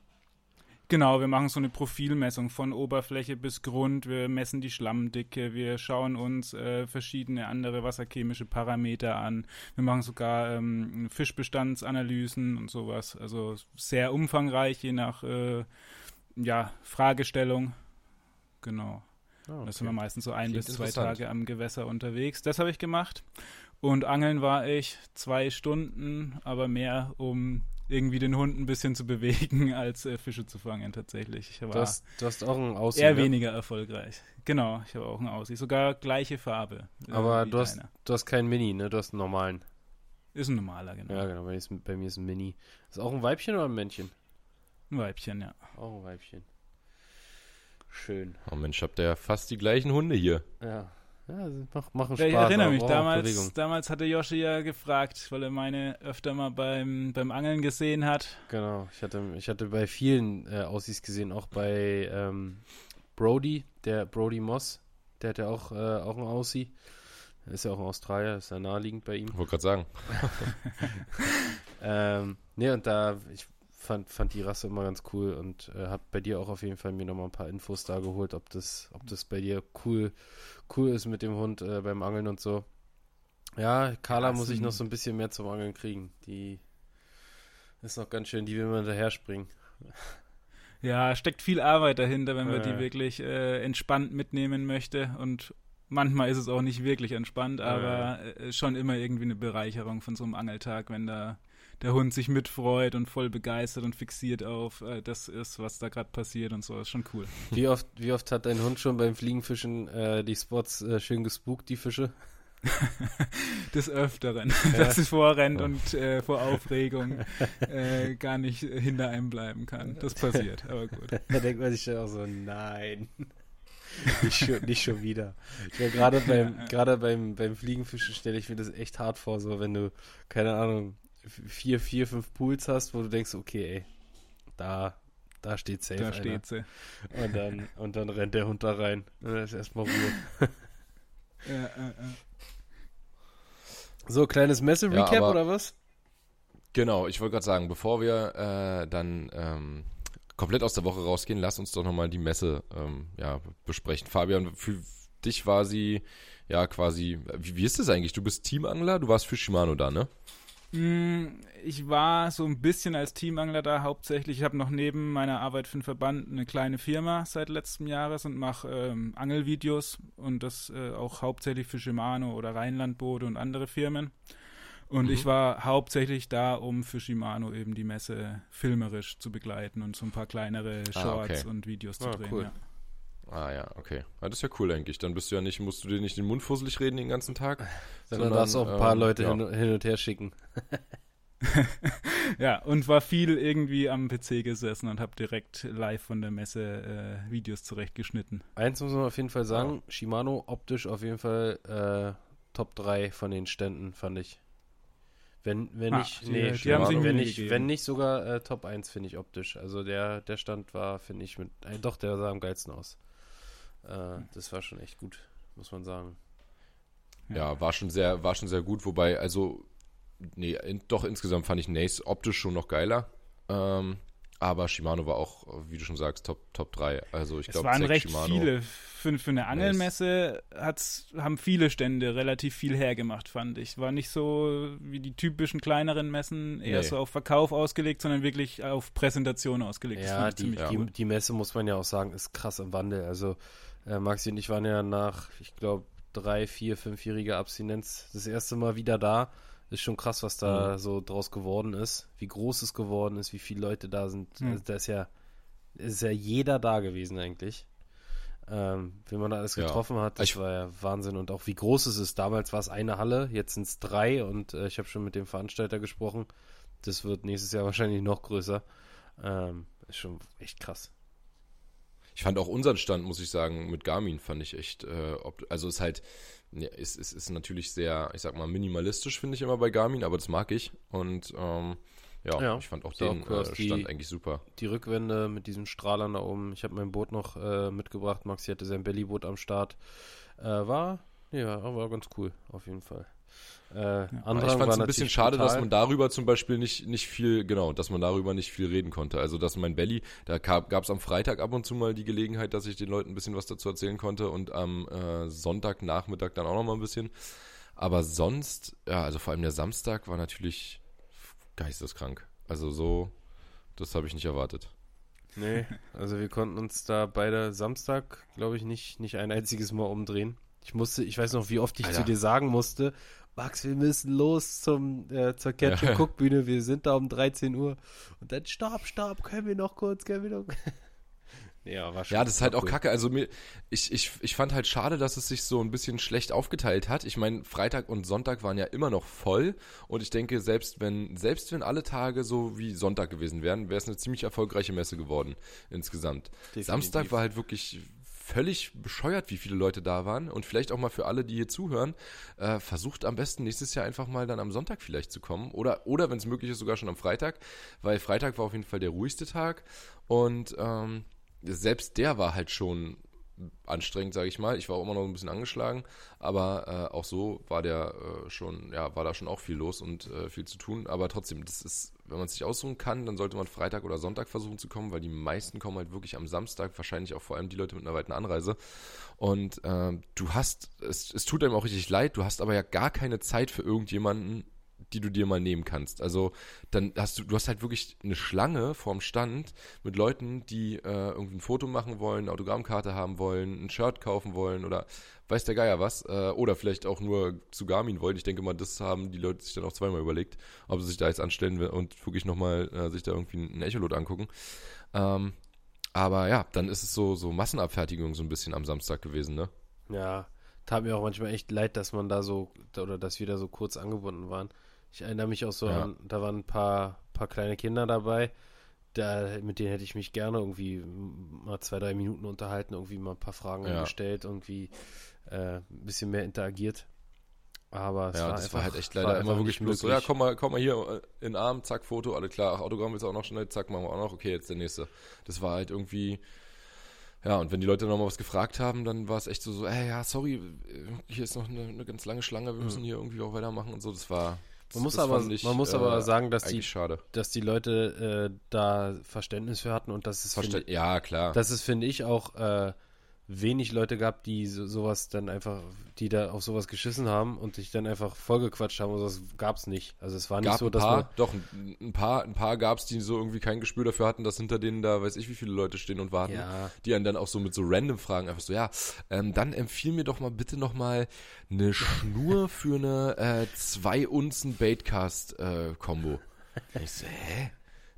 Genau, wir machen so eine Profilmessung von Oberfläche bis Grund. Wir messen die Schlammdicke. Wir schauen uns äh, verschiedene andere wasserchemische Parameter an. Wir machen sogar ähm, Fischbestandsanalysen und sowas. Also sehr umfangreich, je nach äh, ja, Fragestellung. Genau. Oh, okay. Da sind wir meistens so ein Klingt bis zwei Tage am Gewässer unterwegs. Das habe ich gemacht. Und angeln war ich zwei Stunden, aber mehr, um irgendwie den Hund ein bisschen zu bewegen, als äh, Fische zu fangen tatsächlich. Ich war du, hast, du hast auch ein Aussehen. Eher ne? weniger erfolgreich. Genau, ich habe auch ein Aussehen. Sogar gleiche Farbe. Äh, aber du hast, du hast keinen Mini, ne? Du hast einen normalen. Ist ein normaler, genau. Ja, genau. Bei mir ist, bei mir ist ein Mini. Ist auch ein Weibchen oder ein Männchen? Ein Weibchen, ja. Auch ein Weibchen. Schön. Oh Mensch, habt ihr ja fast die gleichen Hunde hier. Ja. Ja, mach, machen Spaß. Ich erinnere mich, damals, damals hatte Yoshi ja gefragt, weil er meine öfter mal beim, beim Angeln gesehen hat. Genau, ich hatte, ich hatte bei vielen äh, Aussies gesehen, auch bei ähm, Brody, der Brody Moss, der hat ja auch, äh, auch einen Aussie. Ist ja auch ein Australier, ist ja naheliegend bei ihm. Wollte gerade sagen. ähm, ne, und da, ich fand, fand die Rasse immer ganz cool und äh, habe bei dir auch auf jeden Fall mir nochmal ein paar Infos da geholt, ob das, ob das bei dir cool, cool ist mit dem Hund äh, beim Angeln und so. Ja, Carla muss ich noch so ein bisschen mehr zum Angeln kriegen. Die ist noch ganz schön, die will man hinterher springen. Ja, steckt viel Arbeit dahinter, wenn man die wirklich äh, entspannt mitnehmen möchte und manchmal ist es auch nicht wirklich entspannt, aber äh, schon immer irgendwie eine Bereicherung von so einem Angeltag, wenn da der Hund sich mitfreut und voll begeistert und fixiert auf äh, das ist, was da gerade passiert und so. Ist schon cool. Wie oft, wie oft hat dein Hund schon beim Fliegenfischen äh, die Spots äh, schön gespukt, die Fische? Des Öfteren, ja. dass es vorrennt ja. und äh, vor Aufregung äh, gar nicht hinter einem bleiben kann. Das passiert, aber gut. Da denkt man sich dann auch so, nein. nicht, schon, nicht schon wieder. Ja, gerade beim, ja, gerade beim, beim Fliegenfischen stelle ich mir das echt hart vor, so wenn du, keine Ahnung, vier, vier, fünf Pools hast, wo du denkst, okay, ey, da, da steht safe. Da einer. steht sie. Und dann, und dann rennt der Hund da rein. Und dann ist erstmal Ruhe. Ja, äh, äh. So, kleines Messe-Recap Ja, oder was? Genau, ich wollte gerade sagen, bevor wir äh, dann ähm, komplett aus der Woche rausgehen, lass uns doch nochmal die Messe ähm, ja, besprechen. Fabian, für dich war sie ja quasi, wie, wie ist das eigentlich? Du bist Teamangler, du warst für Shimano da, ne? Mm, Ich war so ein bisschen als Teamangler da hauptsächlich. Ich habe noch neben meiner Arbeit für den Verband eine kleine Firma seit letztem Jahres und mache ähm, Angelvideos und das äh, auch hauptsächlich für Shimano oder Rheinlandboote und andere Firmen. Und Mhm. ich war hauptsächlich da, um für Shimano eben die Messe filmerisch zu begleiten und so ein paar kleinere Ah, Shorts okay. und Videos zu Ah, drehen. cool. Ja. Ah ja, okay. Ja, das ist ja cool eigentlich. Dann bist du ja nicht, musst du dir nicht den Mund fusselig reden den ganzen Tag. Sondern Sondern, darfst auch ein paar ähm, Leute ja. hin, hin und her schicken. ja, und war viel irgendwie am PC gesessen und habe direkt live von der Messe äh, Videos zurechtgeschnitten. Eins muss man auf jeden Fall sagen, Shimano optisch auf jeden Fall äh, Top 3 von den Ständen, fand ich. Wenn, wenn Ah, nicht, die- nee, die Shimano, haben sich wenn, nicht, wenn nicht sogar äh, Top 1, finde ich optisch. Also der, der Stand war, finde ich, mit, äh, doch, der sah am geilsten aus. Äh, das war schon echt gut, muss man sagen. Ja, war schon sehr, war schon sehr gut, wobei, also, nee, in, doch insgesamt fand ich Nace optisch schon noch geiler. Ähm, aber Shimano war auch, wie du schon sagst, Top, Top 3. Also ich Es glaube, waren Zack, recht Shimano. viele. Für, für eine Angelmesse hat's, haben viele Stände relativ viel hergemacht, fand ich. War nicht so wie die typischen kleineren Messen, eher Nee. so auf Verkauf ausgelegt, sondern wirklich auf Präsentation ausgelegt. Das Ja, die, ziemlich ja. die, die Messe, muss man ja auch sagen, ist krass im Wandel. Also äh, Maxi und ich waren ja nach, ich glaube, drei, vier, fünfjähriger Abstinenz das erste Mal wieder da. Ist schon krass, was da Mhm. so draus geworden ist, wie groß es geworden ist, wie viele Leute da sind. Mhm. Also, da ist ja, ist ja jeder da gewesen eigentlich. Ähm, wie man da alles Ja. getroffen hat, das Ich- war ja Wahnsinn. Und auch wie groß es ist. Damals war es eine Halle, jetzt sind es drei und äh, ich habe schon mit dem Veranstalter gesprochen. Das wird nächstes Jahr wahrscheinlich noch größer. Ähm, ist schon echt krass. Ich fand auch unseren Stand, muss ich sagen, mit Garmin fand ich echt, äh, ob, also ist halt, ja, ist, ist, ist natürlich sehr, ich sag mal, minimalistisch, finde ich immer bei Garmin, aber das mag ich. Und ähm, ja, Ja, ich fand auch auch den dass äh, die- Stand eigentlich super. Die Rückwände mit diesen Strahlern da oben. Ich habe mein Boot noch äh, mitgebracht. Maxi hatte sein Bellyboot am Start. Äh, war, ja, war ganz cool, auf jeden Fall. Äh, Aber ich fand war es ein bisschen schade, dass brutal. man darüber zum Beispiel nicht, nicht viel, genau, dass man darüber nicht viel reden konnte. Also, dass mein Belly, da gab es am Freitag ab und zu mal die Gelegenheit, dass ich den Leuten ein bisschen was dazu erzählen konnte und am äh, Sonntagnachmittag dann auch noch mal ein bisschen. Aber sonst, ja, also vor allem der Samstag war natürlich geisteskrank. Also so, das habe ich nicht erwartet. Nee, also wir konnten uns da beide Samstag, glaube ich, nicht, nicht ein einziges Mal umdrehen. Ich musste, ich weiß noch, wie oft ich Alter. zu dir sagen musste, Max, wir müssen los zum, äh, zur Catch and Cook Bühne, wir sind da um 13 Uhr. Und dann, stopp, stopp, können wir noch kurz, können wir noch. ja, war schon Ja, das ist halt auch cool. kacke. Also mir, ich, ich, ich fand halt schade, dass es sich so ein bisschen schlecht aufgeteilt hat. Ich meine, Freitag und Sonntag waren ja immer noch voll. Und ich denke, selbst wenn, selbst wenn alle Tage so wie Sonntag gewesen wären, wäre es eine ziemlich erfolgreiche Messe geworden insgesamt. Definitiv. Samstag war halt wirklich völlig bescheuert, wie viele Leute da waren. Und vielleicht auch mal für alle, die hier zuhören, äh, versucht am besten nächstes Jahr einfach mal dann am Sonntag vielleicht zu kommen. Oder, oder wenn es möglich ist, sogar schon am Freitag. Weil Freitag war auf jeden Fall der ruhigste Tag. Und ähm, selbst der war halt schon anstrengend, sage ich mal. Ich war auch immer noch ein bisschen angeschlagen, aber äh, auch so war der äh, schon, ja, war da schon auch viel los und äh, viel zu tun. Aber trotzdem, das ist, wenn man es sich aussuchen kann, dann sollte man Freitag oder Sonntag versuchen zu kommen, weil die meisten kommen halt wirklich am Samstag, wahrscheinlich auch vor allem die Leute mit einer weiten Anreise. Und ähm, du hast, es, es tut einem auch richtig leid, du hast aber ja gar keine Zeit für irgendjemanden, die du dir mal nehmen kannst. Also dann hast du, du hast halt wirklich eine Schlange vorm Stand mit Leuten, die äh, irgendwie ein Foto machen wollen, eine Autogrammkarte haben wollen, ein Shirt kaufen wollen oder weiß der Geier was. Äh, oder vielleicht auch nur zu Garmin wollen. Ich denke mal, das haben die Leute sich dann auch zweimal überlegt, ob sie sich da jetzt anstellen und wirklich nochmal äh, sich da irgendwie ein Echolot angucken. Ähm, aber ja, dann ist es so, so Massenabfertigung so ein bisschen am Samstag gewesen, ne? Ja, tat mir auch manchmal echt leid, dass man da so, oder dass wir da so kurz angebunden waren. Ich erinnere mich auch so Ja. an, da waren ein paar, paar kleine Kinder dabei, da, mit denen hätte ich mich gerne irgendwie mal zwei, drei Minuten unterhalten, irgendwie mal ein paar Fragen Ja. gestellt, irgendwie ein bisschen mehr interagiert. Aber es Ja, war das einfach, war halt echt leider immer wirklich bloß so, ja, komm mal, komm mal hier äh, in den Arm, zack, Foto, alle klar, ach, Autogramm willst du auch noch schnell, zack, machen wir auch noch, okay, jetzt der nächste. Das war halt irgendwie, ja, und wenn die Leute nochmal was gefragt haben, dann war es echt so, so, ey, ja, sorry, äh, hier ist noch eine, eine ganz lange Schlange, wir müssen hier irgendwie auch weitermachen und so, das war, Man muss das aber- fand man muss aber sagen, dass die- schade. Dass die Leute äh, da Verständnis für hatten und dass es, finde, Verste ja, klar. dass es, finde ich, auch äh, wenig Leute gab, die so, sowas dann einfach, die da auf sowas geschissen haben und sich dann einfach vollgequatscht haben. Und das gab's nicht. Also es war nicht gab so, ein dass paar, man doch, ein, ein paar, ein paar gab es, die so irgendwie kein Gespür dafür hatten, dass hinter denen da, weiß ich, wie viele Leute stehen und warten. Ja. Die einen dann auch so mit so random Fragen einfach so, ja, ähm, dann empfiehl mir doch mal bitte noch mal eine Schnur für eine äh, zwei Unzen Baitcast äh, Combo. Ich so, hä?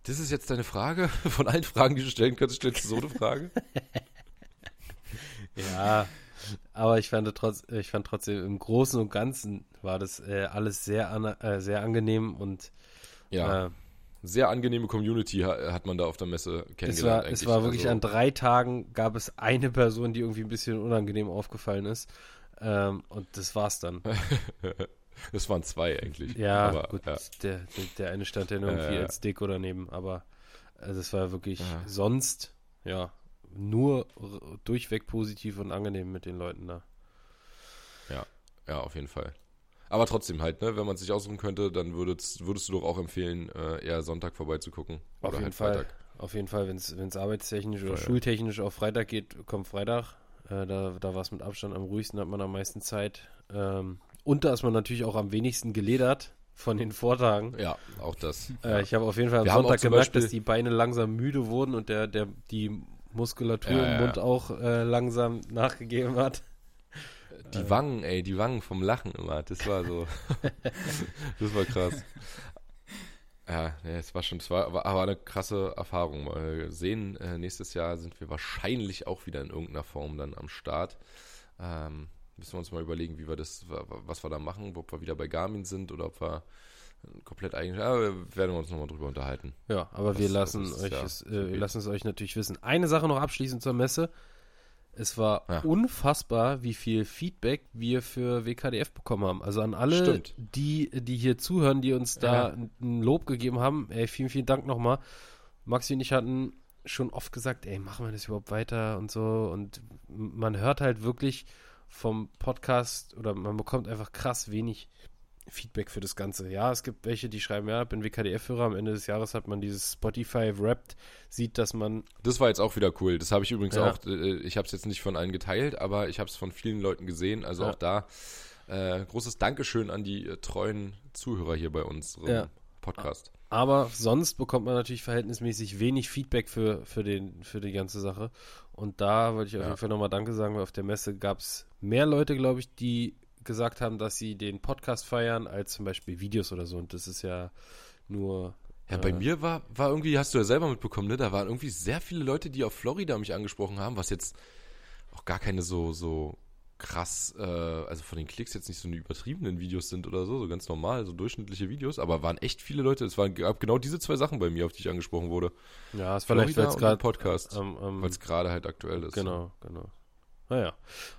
Das ist jetzt deine Frage? Von allen Fragen, die du stellen kannst, stellst du so eine Frage? Ja, aber ich fand, trotz, ich fand trotzdem im Großen und Ganzen war das äh, alles sehr, an, äh, sehr angenehm und Ja, äh, sehr angenehme Community ha hat man da auf der Messe es kennengelernt. war, es war wirklich Also- an drei Tagen gab es eine Person, die irgendwie ein bisschen unangenehm aufgefallen ist. Ähm, und das war's dann. Das waren zwei eigentlich. Ja, Aber, gut, ja. Der, der, der eine stand dann irgendwie als Dick oder neben, aber äh, das war wirklich sonst, ja, nur durchweg positiv und angenehm mit den Leuten da. Ja, auf jeden Fall. Aber trotzdem halt, ne, wenn man es sich aussuchen könnte, dann würdest, würdest du doch auch empfehlen, äh, eher Sonntag vorbeizugucken. Auf Oder jeden halt Fall. Freitag. Auf jeden Fall, wenn es arbeitstechnisch oder Voll. schultechnisch auf Freitag geht, kommt Freitag. Äh, da da war es mit Abstand am ruhigsten, hat man am meisten Zeit. Ähm, und da ist man natürlich auch am wenigsten geledert von den Vortagen. Ja, auch das. Äh, ich habe auf jeden Fall am Wir Sonntag gemerkt, Beispiel- dass die Beine langsam müde wurden und der, der, die Muskulatur Ja, im Mund ja. auch äh, langsam nachgegeben hat. Die Wangen, ey, die Wangen vom Lachen immer, das war so. das war krass. Ja, nee, es war schon, es war aber, aber eine krasse Erfahrung. Mal sehen, äh, nächstes Jahr sind wir wahrscheinlich auch wieder in irgendeiner Form dann am Start. Ähm, müssen wir uns mal überlegen, wie wir das, wa- wa- was wir da machen, ob wir wieder bei Garmin sind oder ob wir komplett eigen, ja, wir werden uns nochmal drüber unterhalten. Ja, aber Was- wir lassen ist euch ja es, äh, lassen es euch natürlich wissen. Eine Sache noch abschließend zur Messe. Es war Ja. unfassbar, wie viel Feedback wir für WKDF bekommen haben. Also an alle, Stimmt. die, die hier zuhören, die uns da Ja. ein Lob gegeben haben. Ey, vielen, vielen Dank nochmal. Maxi und ich hatten schon oft gesagt, ey, machen wir das überhaupt weiter und so. Und man hört halt wirklich vom Podcast oder man bekommt einfach krass wenig Feedback für das Ganze. Ja, es gibt welche, die schreiben, ja, bin WKDF-Hörer, am Ende des Jahres hat man dieses Spotify Wrapped, sieht, dass man, Das war jetzt auch wieder cool. Das habe ich übrigens Ja. auch, äh, ich habe es jetzt nicht von allen geteilt, aber ich habe es von vielen Leuten gesehen. Also Ja. auch da äh, großes Dankeschön an die äh, treuen Zuhörer hier bei unserem Ja. Podcast. aber sonst bekommt man natürlich verhältnismäßig wenig Feedback für, für, den, für die ganze Sache. Und da wollte ich auf jeden Fall nochmal Danke sagen, weil auf der Messe gab es mehr Leute, glaube ich, die gesagt haben, dass sie den Podcast feiern, als zum Beispiel Videos oder so. Und das ist ja nur. Ja, bei äh, mir war, war irgendwie, hast du ja selber mitbekommen, ne? Da waren irgendwie sehr viele Leute, die auf Florida mich angesprochen haben, was jetzt auch gar keine so, so krass, äh, also von den Klicks jetzt nicht so eine übertriebenen Videos sind oder so, so ganz normal, so durchschnittliche Videos, aber waren echt viele Leute, es waren gab genau diese zwei Sachen bei mir, auf die ich angesprochen wurde. Ja, ist vielleicht, weil es gerade. Podcast, Ähm, ähm, weil es gerade halt aktuell ist. genau, genau. Naja,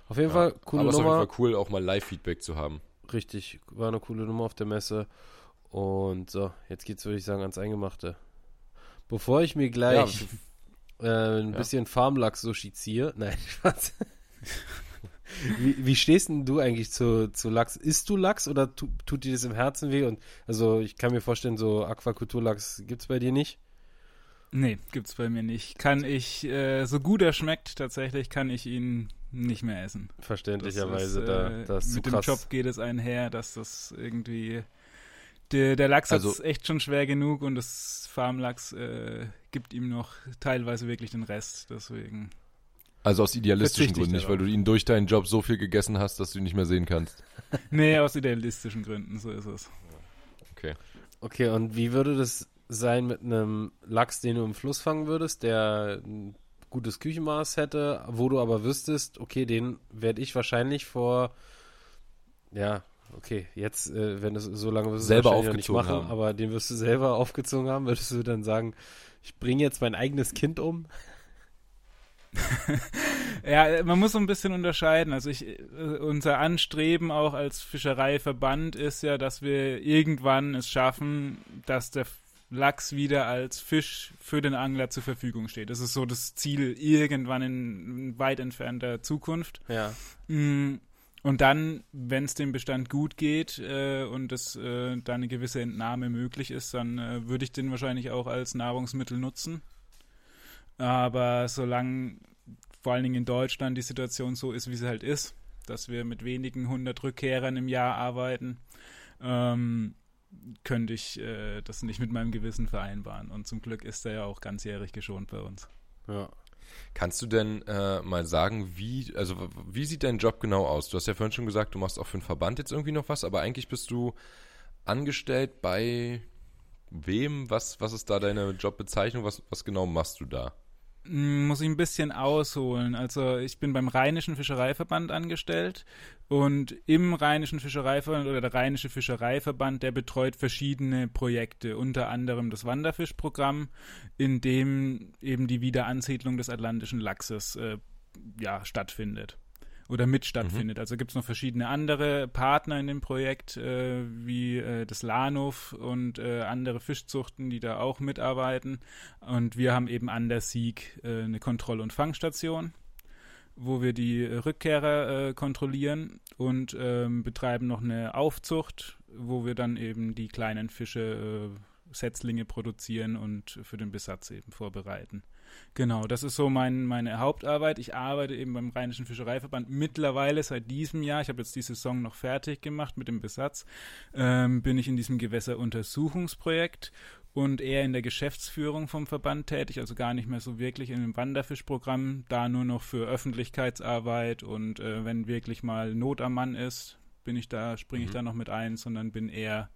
auf jeden Ja, Fall coole aber es ist auf Nummer. jeden Fall cool, auch mal Live-Feedback zu haben. Richtig, war eine coole Nummer auf der Messe. Und so, jetzt geht's, würde ich sagen, ans Eingemachte. Bevor ich mir gleich äh, ein Ja. bisschen Farmlachs-Sushi ziehe. Nein, Spaß. wie, wie stehst denn du eigentlich zu, zu Lachs? Isst du Lachs oder tu, tut dir das im Herzen weh? Und also ich kann mir vorstellen, so Aquakulturlachs gibt's bei dir nicht. Nee, gibt's bei mir nicht. Kann ich, äh, so gut er schmeckt, tatsächlich kann ich ihn nicht mehr essen. Das Verständlicherweise, ist, da, äh, da ist zu mit dem krass. Job geht es einher, dass das irgendwie der, der Lachs Also- hat es echt schon schwer genug und das Farmlachs äh, gibt ihm noch teilweise wirklich den Rest. Deswegen. Also aus idealistischen Gründen, nicht weil du ihn durch deinen Job so viel gegessen hast, dass du ihn nicht mehr sehen kannst. Nee, aus idealistischen Gründen, so ist es. Okay. Okay, und wie würde das sein mit einem Lachs, den du im Fluss fangen würdest, der ein gutes Küchenmaß hätte, wo du aber wüsstest, okay, den werde ich wahrscheinlich vor, ja, okay, jetzt, äh, wenn es so lange wirst du es Selber aufgezogen machen, haben. aber den wirst du selber aufgezogen haben, würdest du dann sagen, ich bringe jetzt mein eigenes Kind um? Ja, man muss so ein bisschen unterscheiden. Also ich, äh, unser Anstreben auch als Fischereiverband ist ja, dass wir irgendwann es schaffen, dass der Lachs wieder als Fisch für den Angler zur Verfügung steht. Das ist so das Ziel irgendwann in weit entfernter Zukunft. Ja. Mm, Und dann, wenn es dem Bestand gut geht äh, und es äh, da eine gewisse Entnahme möglich ist, dann äh, würde ich den wahrscheinlich auch als Nahrungsmittel nutzen. Aber solange vor allen Dingen in Deutschland die Situation so ist, wie sie halt ist, dass wir mit wenigen hundert Rückkehrern im Jahr arbeiten, ähm, könnte ich äh, das nicht mit meinem Gewissen vereinbaren. Und zum Glück ist er ja auch ganzjährig geschont bei uns. Ja. Kannst du denn äh, mal sagen, wie, also wie sieht dein Job genau aus? Du hast ja vorhin schon gesagt, du machst auch für den Verband jetzt irgendwie noch was, aber eigentlich bist du angestellt bei wem? Was, was ist da deine Jobbezeichnung? Was, was genau machst du da? Mm, Muss ich ein bisschen ausholen. Also ich bin beim Rheinischen Fischereiverband angestellt und im Rheinischen Fischereiverband oder der Rheinische Fischereiverband, der betreut verschiedene Projekte, unter anderem das Wanderfischprogramm, in dem eben die Wiederansiedlung des atlantischen Lachses äh, ja, stattfindet oder mit stattfindet. Also gibt es noch verschiedene andere Partner in dem Projekt, äh, wie äh, das Lahnhof und äh, andere Fischzuchten, die da auch mitarbeiten. Und wir haben eben an der Sieg äh, eine Kontroll- und Fangstation, wo wir die Rückkehrer äh, kontrollieren und ähm, betreiben noch eine Aufzucht, wo wir dann eben die kleinen Fische, äh, Setzlinge produzieren und für den Besatz eben vorbereiten. Genau, das ist so mein, meine Hauptarbeit. Ich arbeite eben beim Rheinischen Fischereiverband mittlerweile seit diesem Jahr. Ich habe jetzt die Saison noch fertig gemacht mit dem Besatz. Ähm, bin ich in diesem Gewässeruntersuchungsprojekt und eher in der Geschäftsführung vom Verband tätig, also gar nicht mehr so wirklich in dem Wanderfischprogramm, da nur noch für Öffentlichkeitsarbeit und äh, wenn wirklich mal Not am Mann ist, bin ich da, springe ich Mhm. da noch mit ein, sondern bin eher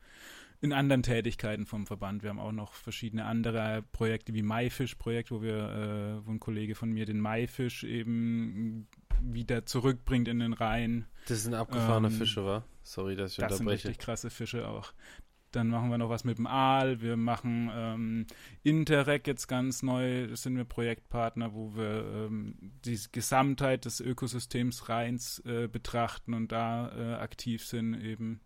in anderen Tätigkeiten vom Verband. Wir haben auch noch verschiedene andere Projekte wie Maifisch-Projekt, wo wir, äh, wo ein Kollege von mir den Maifisch eben wieder zurückbringt in den Rhein. Das sind abgefahrene Ähm, Fische, wa? Sorry, dass ich Das sind unterbreche. richtig krasse Fische auch. Dann machen wir noch was mit dem Aal. Wir machen ähm, Interreg jetzt ganz neu. Das sind wir Projektpartner, wo wir ähm, die Gesamtheit des Ökosystems Rheins äh, betrachten und da äh, aktiv sind eben.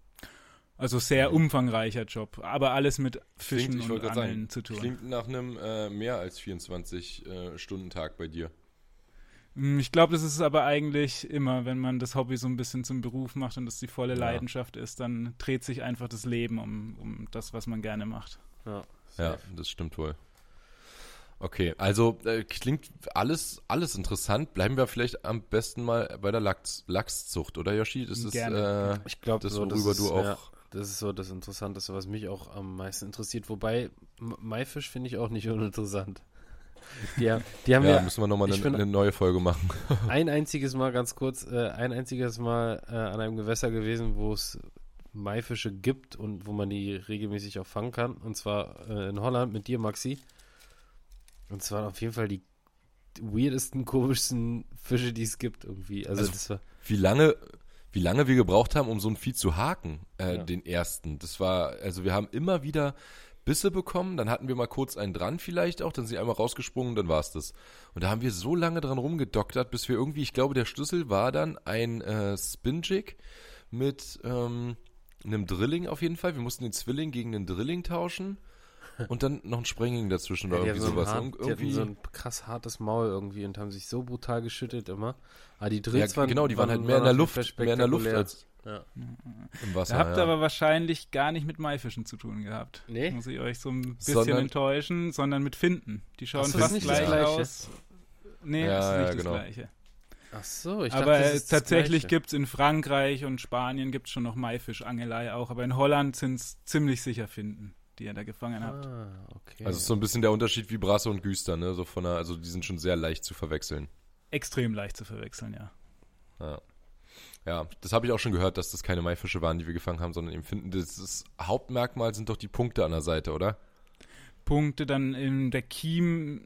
Also sehr umfangreicher Job, aber alles mit Fischen Klingt, und Angeln sagen, zu tun. klingt nach einem äh, mehr als 24-Stunden-Tag bei dir. Mm, Ich glaube, das ist aber eigentlich immer, wenn man das Hobby so ein bisschen zum Beruf macht und das die volle Ja. Leidenschaft ist, dann dreht sich einfach das Leben um, um das, was man gerne macht. Ja, Ja, das stimmt wohl. Okay, also äh, klingt alles, alles interessant. Bleiben wir vielleicht am besten mal bei der Lachs, Lachszucht, oder Yoshi? Das ist Gerne. äh, Ich glaube, das, so, das worüber ist, du auch. Ja, das ist so das Interessanteste, was mich auch am meisten interessiert. Wobei, Maifisch finde ich auch nicht uninteressant. Die, haben- die haben ja, ja, müssen wir nochmal eine, eine neue Folge machen. ein einziges Mal, ganz kurz, äh, ein einziges Mal äh, an einem Gewässer gewesen, wo es Maifische gibt und wo man die regelmäßig auch fangen kann. Und zwar äh, in Holland mit dir, Maxi. Und zwar auf jeden Fall die weirdesten, komischsten Fische, die es gibt irgendwie. Also, Also- das war, Wie lange, wie lange wir gebraucht haben, um so ein Vieh zu haken, äh, Ja. den ersten. Das war, also wir haben immer wieder Bisse bekommen, dann hatten wir mal kurz einen dran vielleicht auch, dann sind sie einmal rausgesprungen, dann war es das. Und da haben wir so lange dran rumgedoktert, bis wir irgendwie, ich glaube, der Schlüssel war dann ein äh, Spin-Jig mit ähm, einem Drilling auf jeden Fall. Wir mussten den Zwilling gegen den Drilling tauschen und dann noch ein Sprenging dazwischen Ja, oder irgendwie so sowas. hart, Ir- die hatten irgendwie, so ein krass hartes Maul irgendwie und haben sich so brutal geschüttet immer. Aber die ja, Drills waren genau, die waren, halt mehr in waren der Luft, mehr in der Luft als Ja. im Wasser. Da habt ihr ja. aber wahrscheinlich gar nicht mit Maifischen zu tun gehabt. Nee? Muss ich euch so ein bisschen Sondern- enttäuschen, sondern mit Finden. Die schauen Ach fast nicht das gleich Gleiche? aus. Nee, Ja, das ist ja, nicht genau. das Gleiche. Ach so, ich aber dachte, das ist das tatsächlich gibt es in Frankreich und Spanien gibt's schon noch Maifischangelei auch, aber in Holland sind es ziemlich sicher Finden, die ihr da gefangen habt. Ah, okay. Also es ist so ein bisschen der Unterschied wie Brasse und Güster, ne? So von der, also die sind schon sehr leicht zu verwechseln. Extrem leicht zu verwechseln, ja. Ja, ja das habe ich auch schon gehört, dass das keine Maifische waren, die wir gefangen haben, sondern eben finden. Das, das Hauptmerkmal sind doch die Punkte an der Seite, oder? Punkte dann in der Kiem,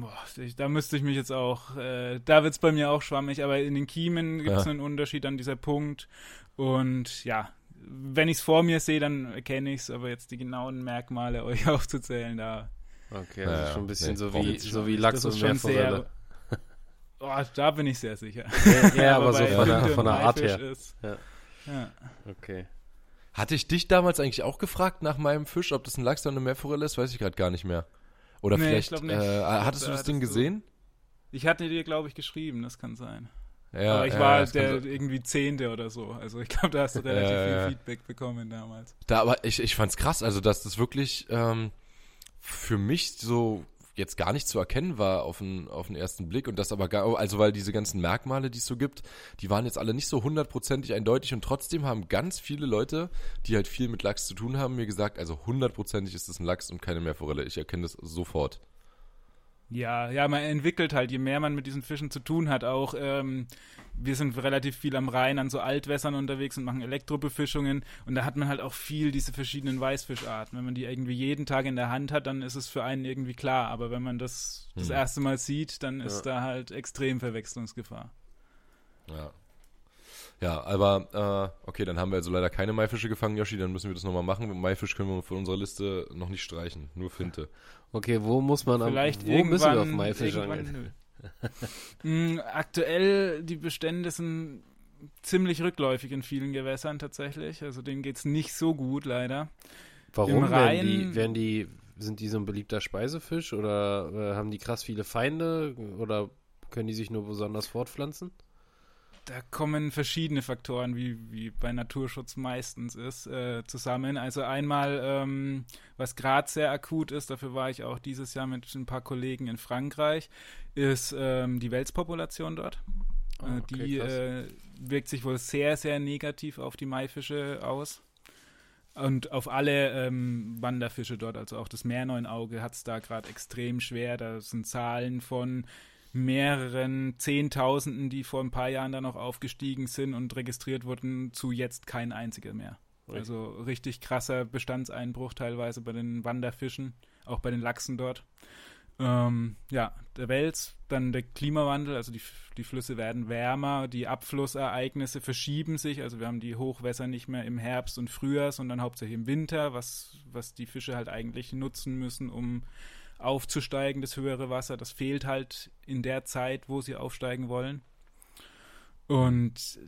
boah, ich, da müsste ich mich jetzt auch, äh, da wird's bei mir auch schwammig, aber in den Kiemen gibt's Ja. einen Unterschied an dieser Punkt und ja, wenn ich's vor mir sehe, dann erkenne ich's, aber jetzt die genauen Merkmale euch aufzuzählen, da okay, Ja, also ja, schon ein bisschen nee, so wie, so wie Lachs das und ist Meerforelle. Oh, da bin ich sehr sicher. Ja, ja aber, aber so von der, von der Art her. Ist, ja. ja. Okay. Hatte ich dich damals eigentlich auch gefragt nach meinem Fisch, ob das ein Lachs oder eine Meerforelle ist? Weiß ich gerade gar nicht mehr. Oder nee, vielleicht, äh, hattest du das Ding gesehen? Du, ich hatte dir, glaube ich, geschrieben, das kann sein. Ja, Aber ich ja, war der irgendwie Zehnte oder so. Also ich glaube, da hast du relativ ja, viel Feedback bekommen damals. Da, aber ich, ich fand's krass, also dass das wirklich ähm, für mich so jetzt gar nicht zu erkennen war auf den, auf den ersten Blick und das aber gar, also weil diese ganzen Merkmale, die es so gibt, die waren jetzt alle nicht so hundertprozentig eindeutig und trotzdem haben ganz viele Leute, die halt viel mit Lachs zu tun haben, mir gesagt, also hundertprozentig ist es ein Lachs und keine Meerforelle. Ich erkenne das sofort. Ja, ja, man entwickelt halt, je mehr man mit diesen Fischen zu tun hat, auch ähm, wir sind relativ viel am Rhein an so Altwässern unterwegs und machen Elektrobefischungen und da hat man halt auch viel diese verschiedenen Weißfischarten. Wenn man die irgendwie jeden Tag in der Hand hat, dann ist es für einen irgendwie klar, aber wenn man das das hm. erste Mal sieht, dann ist ja. da halt extrem Verwechslungsgefahr. Ja. Ja, aber äh, okay, dann haben wir also leider keine Maifische gefangen, Yoshi, dann müssen wir das nochmal machen. Maifisch können wir von unserer Liste noch nicht streichen, nur Finte. Okay, wo muss man Vielleicht am, wo müssen wir auf Maifisch angehen? mm, aktuell, die Bestände sind ziemlich rückläufig in vielen Gewässern tatsächlich. Also denen geht es nicht so gut, leider. Warum Rhein, werden die, werden die, sind die so ein beliebter Speisefisch oder äh, haben die krass viele Feinde oder können die sich nur besonders fortpflanzen? Da kommen verschiedene Faktoren, wie, wie bei Naturschutz meistens ist, äh, zusammen. Also einmal, ähm, was gerade sehr akut ist, dafür war ich auch dieses Jahr mit ein paar Kollegen in Frankreich, ist ähm, die Welspopulation dort. Oh, okay, die äh, wirkt sich wohl sehr, sehr negativ auf die Maifische aus. Und auf alle ähm, Wanderfische dort, also auch das Meerneunauge hat es da gerade extrem schwer. Da sind Zahlen von mehreren Zehntausenden, die vor ein paar Jahren dann noch aufgestiegen sind und registriert wurden, zu jetzt kein einziger mehr. Richtig. Also richtig krasser Bestandseinbruch teilweise bei den Wanderfischen, auch bei den Lachsen dort. Ähm, ja, der Wels, dann der Klimawandel, also die, die Flüsse werden wärmer, die Abflussereignisse verschieben sich, also wir haben die Hochwässer nicht mehr im Herbst und Frühjahr, sondern hauptsächlich im Winter, was, was die Fische halt eigentlich nutzen müssen, um aufzusteigen, das höhere Wasser. Das fehlt halt in der Zeit, wo sie aufsteigen wollen. Und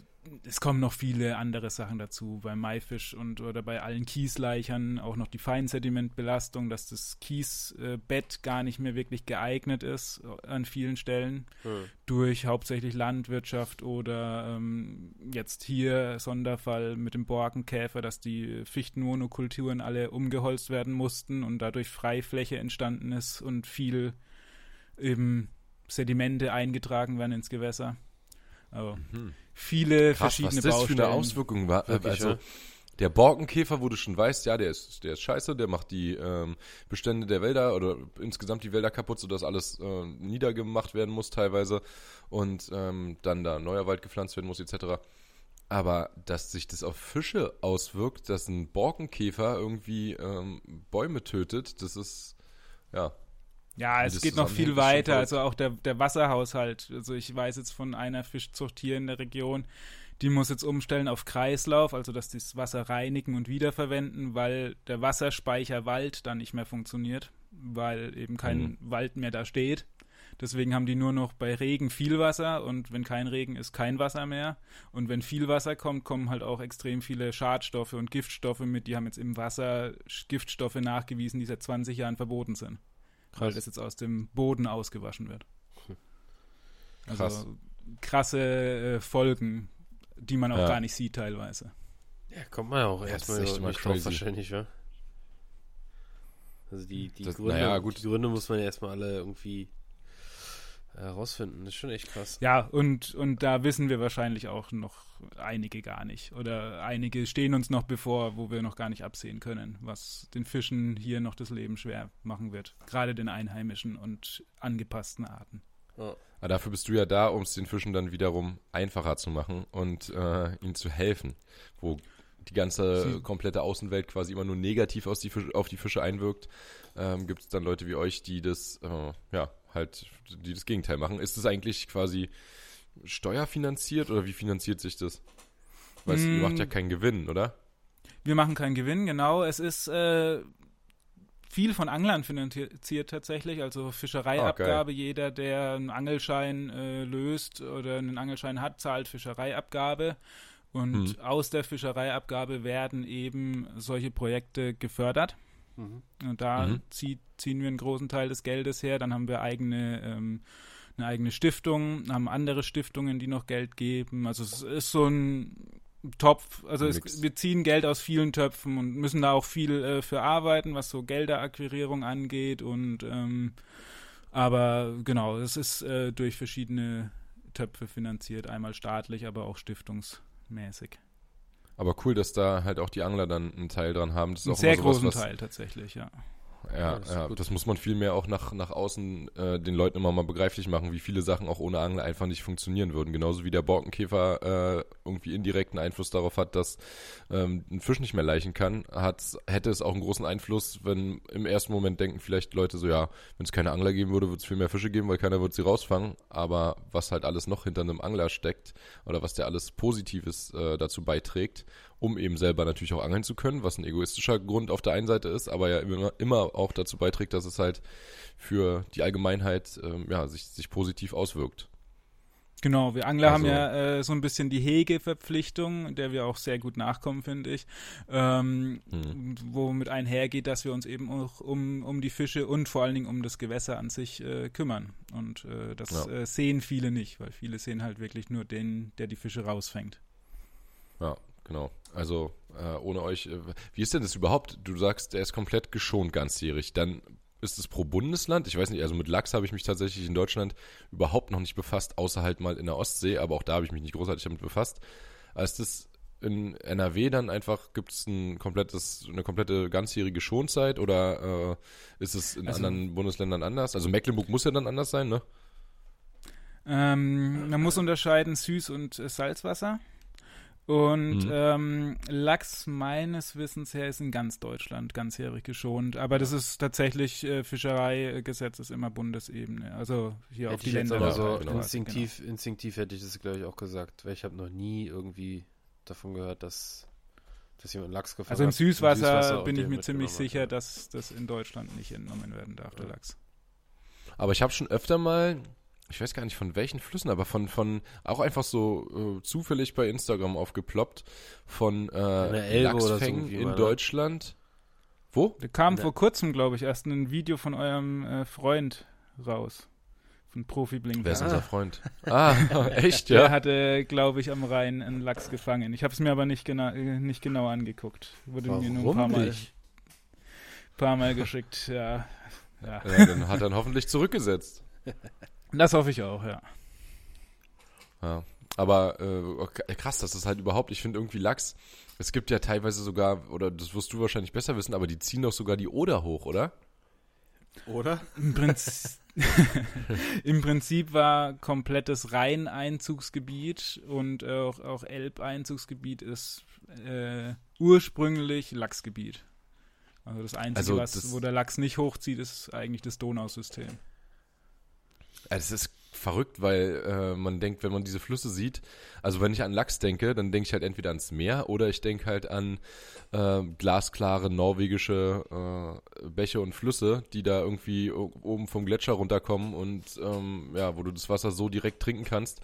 es kommen noch viele andere Sachen dazu, beim Maifisch und oder bei allen Kiesleichern auch noch die Feinsedimentbelastung, dass das Kiesbett gar nicht mehr wirklich geeignet ist an vielen Stellen hm. durch hauptsächlich Landwirtschaft oder ähm, jetzt hier Sonderfall mit dem Borkenkäfer, dass die Fichtenmonokulturen alle umgeholzt werden mussten und dadurch Freifläche entstanden ist und viel eben Sedimente eingetragen werden ins Gewässer. Aber mhm viele Krass, verschiedene was das Baustellen. für eine Auswirkung war. Wirklich, also ja. der Borkenkäfer, wo du schon weißt, ja, der ist, der ist scheiße, der macht die ähm, Bestände der Wälder oder insgesamt die Wälder kaputt, sodass alles äh, niedergemacht werden muss teilweise und ähm, dann da neuer Wald gepflanzt werden muss etc. Aber dass sich das auf Fische auswirkt, dass ein Borkenkäfer irgendwie ähm, Bäume tötet, das ist ja ja, es geht noch viel weiter. Also auch der, der Wasserhaushalt. Also ich weiß jetzt von einer Fischzucht hier in der Region, die muss jetzt umstellen auf Kreislauf, also dass die das Wasser reinigen und wiederverwenden, weil der Wasserspeicher Wald dann nicht mehr funktioniert, weil eben kein mhm. Wald mehr da steht. Deswegen haben die nur noch bei Regen viel Wasser und wenn kein Regen ist, kein Wasser mehr. Und wenn viel Wasser kommt, kommen halt auch extrem viele Schadstoffe und Giftstoffe mit. Die haben jetzt im Wasser Giftstoffe nachgewiesen, die seit 20 Jahren verboten sind. Krass. weil das jetzt aus dem Boden ausgewaschen wird. Also Krass. krasse äh, Folgen, die man auch ja. gar nicht sieht teilweise. Ja, kommt man ja auch erstmal nicht drauf wahrscheinlich, ja. Also die, die, das, Gründe, naja, die Gründe muss man ja erstmal alle irgendwie herausfinden. Das ist schon echt krass. Ja, und, und da wissen wir wahrscheinlich auch noch einige gar nicht. Oder einige stehen uns noch bevor, wo wir noch gar nicht absehen können, was den Fischen hier noch das Leben schwer machen wird. Gerade den einheimischen und angepassten Arten. Ja. Aber dafür bist du ja da, um es den Fischen dann wiederum einfacher zu machen und äh, ihnen zu helfen. Wo die ganze komplette Außenwelt quasi immer nur negativ die Fische, auf die Fische einwirkt, ähm, gibt es dann Leute wie euch, die das äh, ja halt, die das Gegenteil machen. Ist das eigentlich quasi steuerfinanziert oder wie finanziert sich das? Weil mm. ihr macht ja keinen Gewinn, oder? Wir machen keinen Gewinn, genau. Es ist, äh, viel von Anglern finanziert tatsächlich, also Fischereiabgabe. Ah, Jeder, der einen Angelschein äh, löst oder einen Angelschein hat, zahlt Fischereiabgabe. Und Hm. aus der Fischereiabgabe werden eben solche Projekte gefördert. Mhm. Und da Mhm. zieht, ziehen wir einen großen Teil des Geldes her. Dann haben wir eigene, ähm, eine eigene Stiftung, haben andere Stiftungen, die noch Geld geben. Also es ist so ein Topf. Also es, wir ziehen Geld aus vielen Töpfen und müssen da auch viel äh, für arbeiten, was so Gelderakquirierung angeht. Und ähm, aber genau, es ist äh, durch verschiedene Töpfe finanziert, einmal staatlich, aber auch stiftungsmäßig. Aber cool, dass da halt auch die Angler dann einen Teil dran haben. Das ist Einen auch sehr sowas, großen was, Teil tatsächlich, ja. Ja, das ja das muss man viel mehr auch nach, nach außen äh, den Leuten immer mal begreiflich machen, wie viele Sachen auch ohne Angler einfach nicht funktionieren würden. Genauso wie der Borkenkäfer äh, irgendwie indirekten Einfluss darauf hat, dass ähm, ein Fisch nicht mehr leichen kann, hat, hätte es auch einen großen Einfluss, wenn im ersten Moment denken vielleicht Leute so, ja, wenn es keine Angler geben würde, würde es viel mehr Fische geben, weil keiner würde sie rausfangen. Aber was halt alles noch hinter einem Angler steckt oder was der alles Positives äh, dazu beiträgt, um eben selber natürlich auch angeln zu können, was ein egoistischer Grund auf der einen Seite ist, aber ja immer, immer auch dazu beiträgt, dass es halt für die Allgemeinheit ähm, ja, sich, sich positiv auswirkt. Genau, wir Angler haben Also- ja äh, so ein bisschen die Hegeverpflichtung, der wir auch sehr gut nachkommen, finde ich, ähm, Hm. womit einhergeht, dass wir uns eben auch um, um die Fische und vor allen Dingen um das Gewässer an sich äh, kümmern. Und äh, das Ja. äh, sehen viele nicht, weil viele sehen halt wirklich nur den, der die Fische rausfängt. Ja, genau. Also äh, ohne euch, äh, wie ist denn das überhaupt? Du sagst, der ist komplett geschont ganzjährig. Dann ist es pro Bundesland? Ich weiß nicht, also mit Lachs habe ich mich tatsächlich in Deutschland überhaupt noch nicht befasst, außer halt mal in der Ostsee, aber auch da habe ich mich nicht großartig damit befasst. Als das in NRW dann einfach, gibt es ein komplettes, eine komplette ganzjährige Schonzeit oder äh, ist es in Also- anderen Bundesländern anders? Also Mecklenburg muss ja dann anders sein, ne? Ähm, man muss unterscheiden Süß- und äh, Salzwasser. Und Mhm. ähm, Lachs meines Wissens her ist in ganz Deutschland ganzjährig geschont. Aber das ist tatsächlich, äh, Fischereigesetz ist immer Bundesebene. Also hier auf Hätte die ich jetzt Länder. aber Ja, so genau. instinktiv, instinktiv hätte ich das, glaube ich, auch gesagt, weil ich habe noch nie irgendwie davon gehört, dass, dass jemand Lachs gefangen Also im hat. Süßwasser, und bin ich mir ziemlich hat, sicher, dass das in Deutschland nicht entnommen werden darf, der Ja. Lachs. Aber ich habe schon öfter mal, ich weiß gar nicht von welchen Flüssen, aber von, von auch einfach so äh, zufällig bei Instagram aufgeploppt von äh, der oder so Lachsfängen irgendwie in ne? Deutschland. Wo? Da kam Ne. vor kurzem, glaube ich, erst ein Video von eurem äh, Freund raus. Von Profi Blink. Wer ist Ah. unser Freund? Ah, echt, Der ja? hatte, glaube ich, am Rhein einen Lachs gefangen. Ich habe es mir aber nicht, gena äh, nicht genau angeguckt. Wurde mir nur ein paar Warum Mal, paar Mal geschickt. Ja. ja. ja dann hat er ihn hoffentlich zurückgesetzt. Das hoffe ich auch, ja. Ja. Aber äh, krass, das ist halt überhaupt, ich finde irgendwie Lachs, es gibt ja teilweise sogar, oder das wirst du wahrscheinlich besser wissen, aber die ziehen doch sogar die Oder hoch, oder? Oder? Im, Prinz Im Prinzip war komplettes Rhein-Einzugsgebiet und auch, auch Elb-Einzugsgebiet ist äh, ursprünglich Lachsgebiet. Also das Einzige, Also was, das- wo der Lachs nicht hochzieht, ist eigentlich das Donausystem. Ja, das ist verrückt, weil äh, man denkt, wenn man diese Flüsse sieht, also wenn ich an Lachs denke, dann denke ich halt entweder ans Meer oder ich denke halt an äh, glasklare norwegische äh, Bäche und Flüsse, die da irgendwie oben vom Gletscher runterkommen und ähm, ja, wo du das Wasser so direkt trinken kannst.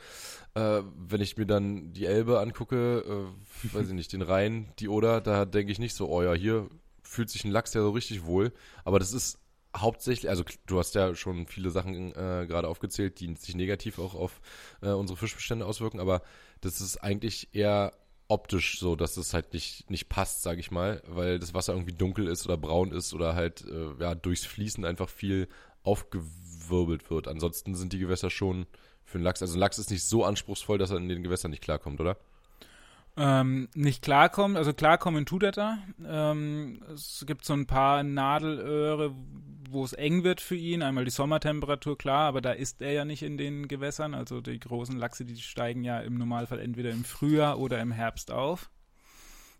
Äh, wenn ich mir dann die Elbe angucke, äh, weiß ich nicht, den Rhein, die Oder, da denke ich nicht so, oh ja, hier fühlt sich ein Lachs ja so richtig wohl. Aber das ist hauptsächlich, also du hast ja schon viele Sachen äh, gerade aufgezählt, die sich negativ auch auf äh, unsere Fischbestände auswirken, aber das ist eigentlich eher optisch so, dass es halt nicht, nicht passt, sage ich mal, weil das Wasser irgendwie dunkel ist oder braun ist oder halt äh, ja, durchs Fließen einfach viel aufgewirbelt wird. Ansonsten sind die Gewässer schon für einen Lachs, also ein Lachs ist nicht so anspruchsvoll, dass er in den Gewässern nicht klarkommt, oder? Ähm, nicht klarkommen, also klarkommen tut er da. Ähm, es gibt so ein paar Nadelöhre, wo es eng wird für ihn. Einmal die Sommertemperatur, klar, aber da ist er ja nicht in den Gewässern. Also die großen Lachse, die steigen ja im Normalfall entweder im Frühjahr oder im Herbst auf.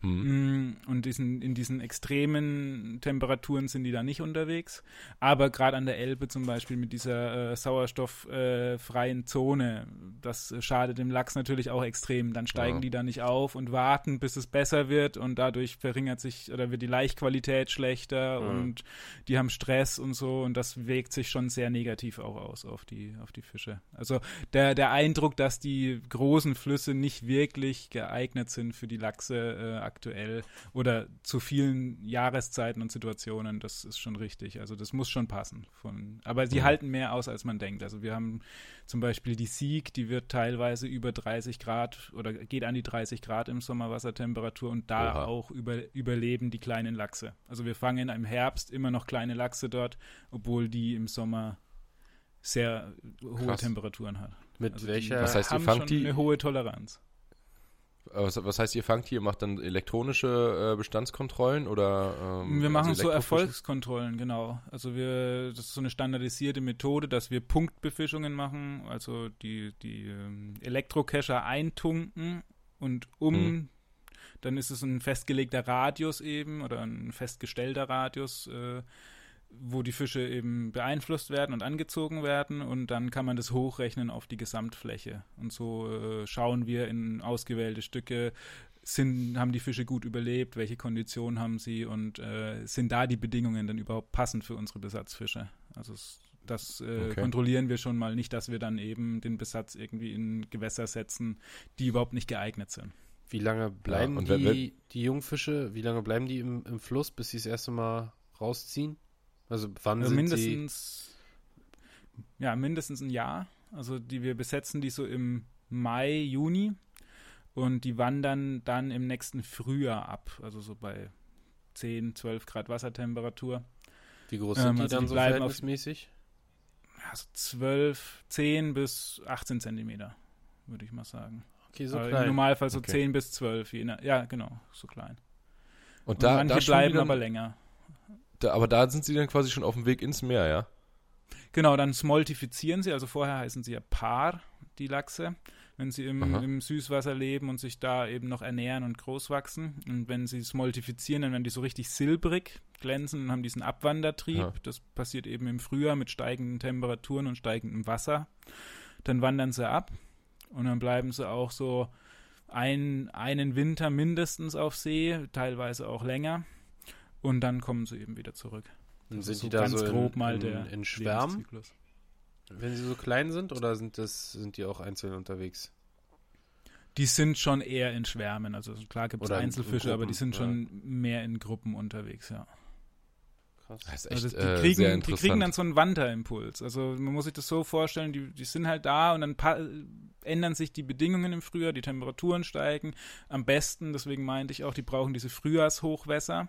Mhm. Und diesen, in diesen extremen Temperaturen sind die da nicht unterwegs. Aber gerade an der Elbe zum Beispiel mit dieser äh, sauerstofffreien äh, Zone, das schadet dem Lachs natürlich auch extrem. Dann steigen ja. die da nicht auf und warten, bis es besser wird und dadurch verringert sich oder wird die Laichqualität schlechter mhm. und die haben Stress und so und das wirkt sich schon sehr negativ auch aus auf die, auf die Fische. Also der, der Eindruck, dass die großen Flüsse nicht wirklich geeignet sind für die Lachse äh, aktuell oder zu vielen Jahreszeiten und Situationen, das ist schon richtig. Also das muss schon passen. Von, aber sie mhm. halten mehr aus, als man denkt. Also wir haben zum Beispiel die Sieg, die wird teilweise über 30 Grad oder geht an die 30 Grad im Sommerwassertemperatur und da Oha. auch über, überleben die kleinen Lachse. Also wir fangen im Herbst immer noch kleine Lachse dort, obwohl die im Sommer sehr hohe Krass. Temperaturen hat. Mit also welcher? Was heißt, ihr fangt die? Eine hohe Toleranz. Was, was, heißt, ihr fangt hier, macht dann elektronische äh, Bestandskontrollen oder? Ähm, wir machen also so Erfolgskontrollen, genau. Also wir, das ist so eine standardisierte Methode, dass wir Punktbefischungen machen, also die, die ähm, Elektrocacher eintunken und um, hm. dann ist es ein festgelegter Radius eben oder ein festgestellter Radius, äh, wo die Fische eben beeinflusst werden und angezogen werden und dann kann man das hochrechnen auf die Gesamtfläche. Und so äh, schauen wir in ausgewählte Stücke, sind, haben die Fische gut überlebt, welche Konditionen haben sie und äh, sind da die Bedingungen dann überhaupt passend für unsere Besatzfische. Also das äh, okay. kontrollieren wir schon mal nicht, dass wir dann eben den Besatz irgendwie in Gewässer setzen, die überhaupt nicht geeignet sind. Wie lange bleiben ja, die, die Jungfische, wie lange bleiben die im, im Fluss, bis sie das erste Mal rausziehen? Also wann also sind mindestens, sie? Ja, mindestens ein Jahr. Also die wir besetzen die so im Mai, Juni und die wandern dann im nächsten Frühjahr ab. Also so bei 10, 12 Grad Wassertemperatur. Wie groß sind ähm, die also dann die so verhältnismäßig? Auf, ja, so 12, 10 bis 18 Zentimeter, würde ich mal sagen. Okay, so Aber klein. Im Normalfall so okay. 10 bis 12. Ja, genau, so klein. Und, und da, manche da bleiben aber länger. Da, aber da sind sie dann quasi schon auf dem Weg ins Meer, ja? Genau, dann smoltifizieren sie, also vorher heißen sie ja Paar, die Lachse, wenn sie im, im, Süßwasser leben und sich da eben noch ernähren und groß wachsen. Und wenn sie smoltifizieren, dann werden die so richtig silbrig, glänzen und haben diesen Abwandertrieb. Aha. Das passiert eben im Frühjahr mit steigenden Temperaturen und steigendem Wasser. Dann wandern sie ab und dann bleiben sie auch so ein, einen Winter mindestens auf See, teilweise auch länger. Und dann kommen sie eben wieder zurück. Und sind so die da so in, mal in, in Schwärmen? Wenn sie so klein sind oder sind das sind die auch einzeln unterwegs? Die sind schon eher in Schwärmen. Also klar gibt es Einzelfische, Gruppen, aber die sind schon mehr in Gruppen unterwegs, ja. Krass. Das ist echt, also die, äh, kriegen, sehr die kriegen dann so einen Wanderimpuls. Also man muss sich das so vorstellen, die, die sind halt da und dann ändern sich die Bedingungen im Frühjahr, die Temperaturen steigen. Am besten, deswegen meinte ich auch, die brauchen diese Frühjahrshochwässer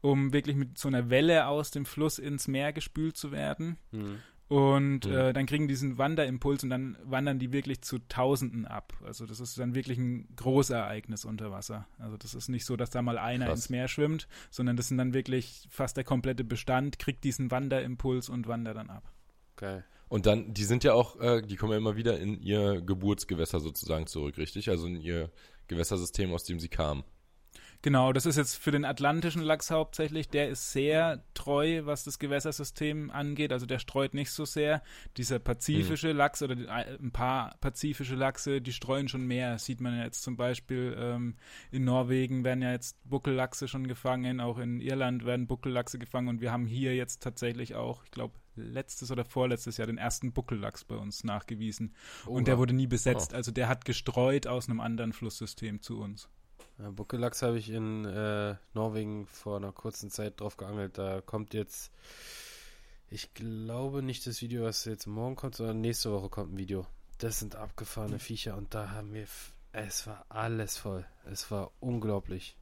um wirklich mit so einer Welle aus dem Fluss ins Meer gespült zu werden. Mhm. Und mhm. Äh, dann kriegen die diesen Wanderimpuls und dann wandern die wirklich zu Tausenden ab. Also das ist dann wirklich ein Großereignis unter Wasser. Also das ist nicht so, dass da mal einer Krass. ins Meer schwimmt, sondern das sind dann wirklich fast der komplette Bestand, kriegt diesen Wanderimpuls und wandert dann ab. Geil. Und dann, die sind ja auch, äh, die kommen ja immer wieder in ihr Geburtsgewässer sozusagen zurück, richtig? Also in ihr Gewässersystem, aus dem sie kamen. Genau, das ist jetzt für den atlantischen Lachs hauptsächlich. Der ist sehr treu, was das Gewässersystem angeht. Also der streut nicht so sehr. Dieser pazifische mhm. Lachs oder ein paar pazifische Lachse, die streuen schon mehr. Das sieht man ja jetzt zum Beispiel ähm, in Norwegen werden ja jetzt Buckellachse schon gefangen. Auch in Irland werden Buckellachse gefangen. Und wir haben hier jetzt tatsächlich auch, ich glaube, letztes oder vorletztes Jahr den ersten Buckellachs bei uns nachgewiesen. Oh, und der wurde nie besetzt. Oh. Also der hat gestreut aus einem anderen Flusssystem zu uns. Ja, Buckelachs habe ich in äh, Norwegen vor einer kurzen Zeit drauf geangelt. Da kommt jetzt, ich glaube nicht das Video, was jetzt morgen kommt, sondern nächste Woche kommt ein Video. Das sind abgefahrene Viecher und da haben wir, es war alles voll. Es war unglaublich.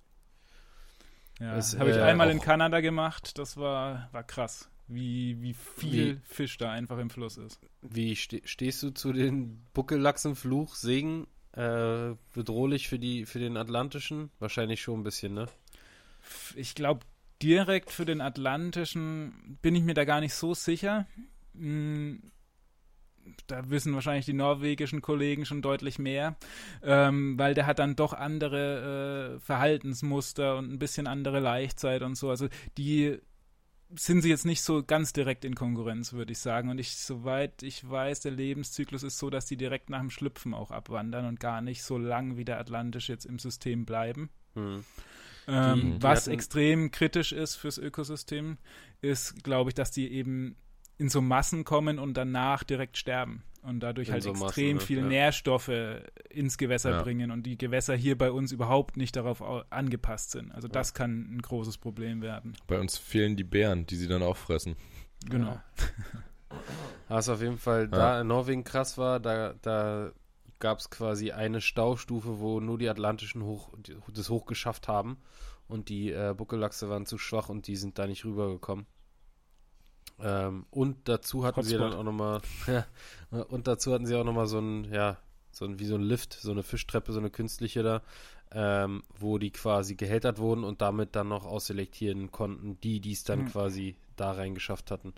Ja, das habe ich äh, einmal in Kanada gemacht. Das war, war krass, wie, wie viel wie, Fisch da einfach im Fluss ist. Wie ste stehst du zu den Buckellachsenfluch, Segen äh, bedrohlich für die für den Atlantischen? Wahrscheinlich schon ein bisschen, ne? Ich glaube, direkt für den Atlantischen bin ich mir da gar nicht so sicher. Hm, da wissen wahrscheinlich die norwegischen Kollegen schon deutlich mehr, ähm, weil der hat dann doch andere äh, Verhaltensmuster und ein bisschen andere Laichzeit und so. Also die sind sie jetzt nicht so ganz direkt in Konkurrenz, würde ich sagen. Und ich, soweit ich weiß, der Lebenszyklus ist so, dass die direkt nach dem Schlüpfen auch abwandern und gar nicht so lang wie der Atlantisch jetzt im System bleiben. Hm. Ähm, die, die was extrem kritisch ist fürs Ökosystem, ist, glaube ich, dass die eben in so Massen kommen und danach direkt sterben und dadurch in halt so extrem Massen, viel ja. Nährstoffe ins Gewässer ja. bringen und die Gewässer hier bei uns überhaupt nicht darauf angepasst sind. Also das kann ein großes Problem werden. Bei uns fehlen die Bären, die sie dann auch fressen. Genau. Was auf jeden Fall da in Norwegen krass war, da, da gab es quasi eine Staustufe, wo nur die Atlantischen hoch, das hoch geschafft haben und die äh, Buckellachse waren zu schwach und die sind da nicht rübergekommen. Ähm, und dazu hatten Hotspot. sie dann auch nochmal, ja, und dazu hatten sie auch nochmal so ein, ja, so ein, wie so ein Lift, so eine Fischtreppe, so eine künstliche da, ähm, wo die quasi gehältert wurden und damit dann noch ausselektieren konnten, die, die es dann mhm. quasi da reingeschafft hatten.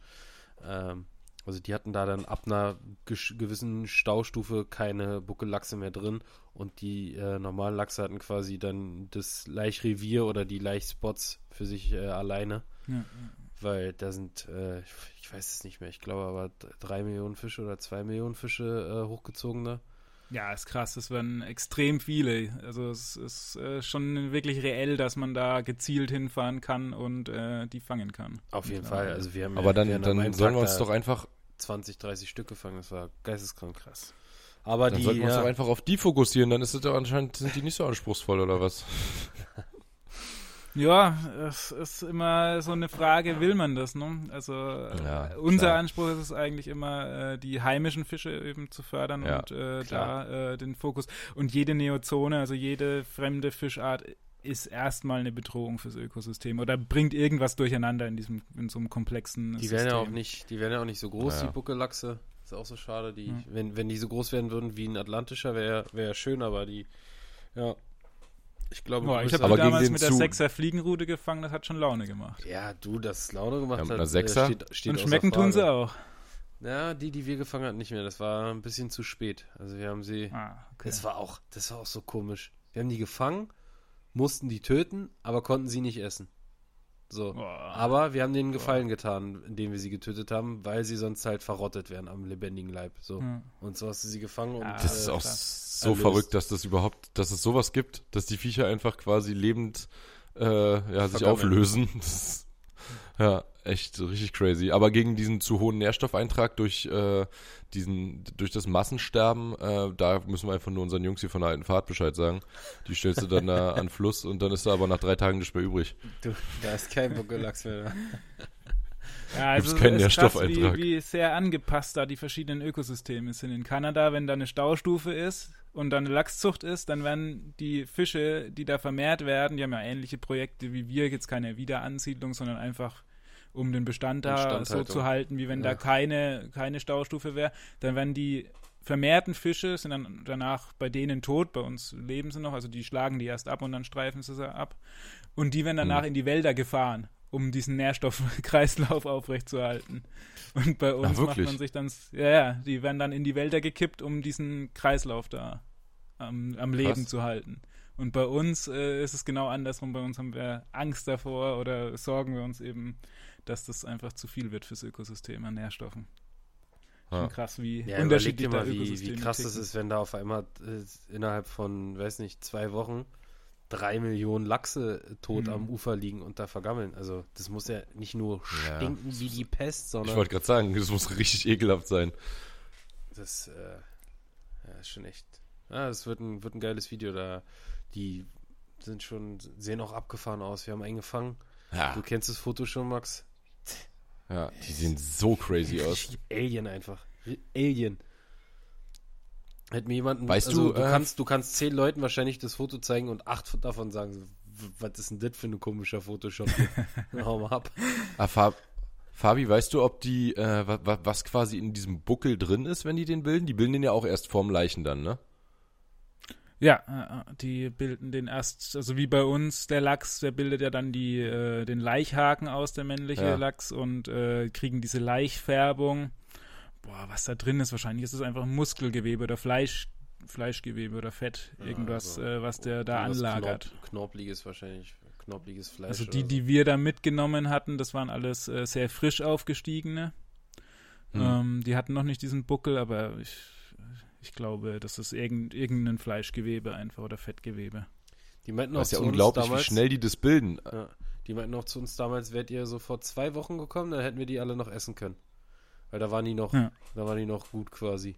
Ähm, also die hatten da dann ab einer gewissen Staustufe keine Buckellachse mehr drin und die äh, normalen Lachse hatten quasi dann das Laichrevier oder die Laichspots für sich äh, alleine. Ja, ja weil da sind, äh, ich weiß es nicht mehr, ich glaube aber drei Millionen Fische oder zwei Millionen Fische äh, hochgezogene. Ja, ist krass, es werden extrem viele. Also es ist äh, schon wirklich reell, dass man da gezielt hinfahren kann und äh, die fangen kann. Auf jeden ja. Fall, also wir haben Aber dann, wir dann sollen wir uns doch einfach 20, 30 Stück gefangen, das war geisteskrank krass. Aber dann die, sollten wir uns doch einfach auf die fokussieren, dann ist es doch anscheinend, sind die nicht so anspruchsvoll oder was? Ja, es ist immer so eine Frage, will man das, ne? Also ja, unser klar. Anspruch ist es eigentlich immer, äh, die heimischen Fische eben zu fördern ja, und äh, da äh, den Fokus. Und jede Neozone, also jede fremde Fischart ist erstmal eine Bedrohung fürs Ökosystem oder bringt irgendwas durcheinander in diesem, in so einem komplexen die System. Werden ja auch nicht, die werden ja auch nicht so groß, ja. die Buckellachse. Ist auch so schade. Die, ja. wenn, wenn die so groß werden würden wie ein Atlantischer, wäre wär schön, aber die, ja, ich glaube, Boah, ich habe damals mit der Sechser Fliegenrute gefangen, das hat schon Laune gemacht. Ja, du, das Laune gemacht ja, hat. Sechser? Steht, steht Und schmecken tun sie auch. Ja, die, die wir gefangen hatten, nicht mehr. Das war ein bisschen zu spät. Also wir haben sie. Ah, okay. Das war auch, das war auch so komisch. Wir haben die gefangen, mussten die töten, aber konnten sie nicht essen. So. Boah. Aber wir haben denen Gefallen Boah. getan, indem wir sie getötet haben, weil sie sonst halt verrottet wären am lebendigen Leib. So. Hm. Und so hast du sie gefangen und. das äh, ist auch so erlöst. verrückt, dass das überhaupt, dass es sowas gibt, dass die Viecher einfach quasi lebend äh, ja, sich auflösen. Das, ja, echt richtig crazy. Aber gegen diesen zu hohen Nährstoffeintrag durch äh, diesen, durch das Massensterben, äh, da müssen wir einfach nur unseren Jungs hier von der alten Fahrt Bescheid sagen. Die stellst du dann da an Fluss und dann ist da aber nach drei Tagen nicht mehr übrig. Du, da ist kein Buckelachs mehr. Ja, also Gibt's keinen ist Nährstoffeintrag. Krass, wie, wie sehr angepasst da die verschiedenen Ökosysteme sind. In Kanada, wenn da eine Staustufe ist und dann eine Lachszucht ist, dann werden die Fische, die da vermehrt werden, die haben ja ähnliche Projekte wie wir, jetzt keine Wiederansiedlung, sondern einfach um den Bestand da so zu halten, wie wenn ja. da keine, keine Staustufe wäre, dann werden die vermehrten Fische sind dann danach bei denen tot, bei uns leben sie noch, also die schlagen die erst ab und dann streifen sie sie ab. Und die werden danach mhm. in die Wälder gefahren, um diesen Nährstoffkreislauf aufrechtzuerhalten. Und bei uns Ach, macht man sich dann, ja, ja, die werden dann in die Wälder gekippt, um diesen Kreislauf da am, am Leben zu halten. Und bei uns äh, ist es genau andersrum. Bei uns haben wir Angst davor oder sorgen wir uns eben dass das einfach zu viel wird fürs Ökosystem an Nährstoffen. Ja. Schon krass, wie ja, unterschiedlich mal, wie, wie krass es ist, wenn da auf einmal äh, innerhalb von, weiß nicht, zwei Wochen drei Millionen Lachse tot mhm. am Ufer liegen und da vergammeln. Also das muss ja nicht nur stinken ja. wie die Pest, sondern. Ich wollte gerade sagen, das muss richtig ekelhaft sein. Das äh, ja, ist schon echt. Ja, das wird ein, wird ein geiles Video. Da die sind schon, sehen auch abgefahren aus. Wir haben einen gefangen. Ja. Du kennst das Foto schon, Max? Ja, die sehen so crazy aus. Alien einfach. Alien. Hätte mir jemanden. Weißt also, du, du, äh, kannst, du kannst zehn Leuten wahrscheinlich das Foto zeigen und acht davon sagen, was ist denn das für ein komischer Photoshop? Hau mal ab. Ah, Fab, Fabi, weißt du, ob die, äh, was, was quasi in diesem Buckel drin ist, wenn die den bilden? Die bilden den ja auch erst vorm Leichen dann, ne? Ja, äh, die bilden den erst, also wie bei uns der Lachs, der bildet ja dann die, äh, den Laichhaken aus, der männliche ja. Lachs, und äh, kriegen diese Laichfärbung. Boah, was da drin ist. Wahrscheinlich ist es einfach Muskelgewebe oder Fleisch, Fleischgewebe oder Fett. Ja, Irgendwas, also äh, was der da anlagert. Knorpliges wahrscheinlich. Knorpliges Fleisch. Also die, so. die wir da mitgenommen hatten, das waren alles äh, sehr frisch aufgestiegene. Hm. Ähm, die hatten noch nicht diesen Buckel, aber ich, ich glaube, das ist irgend, irgendein Fleischgewebe einfach oder Fettgewebe. Die meinten auch Das ist ja zu uns unglaublich, wie damals, schnell die das bilden. Ja, die meinten auch zu uns damals, wärt ihr so vor zwei Wochen gekommen, dann hätten wir die alle noch essen können. Weil da waren die noch, Ja. da waren die noch gut quasi.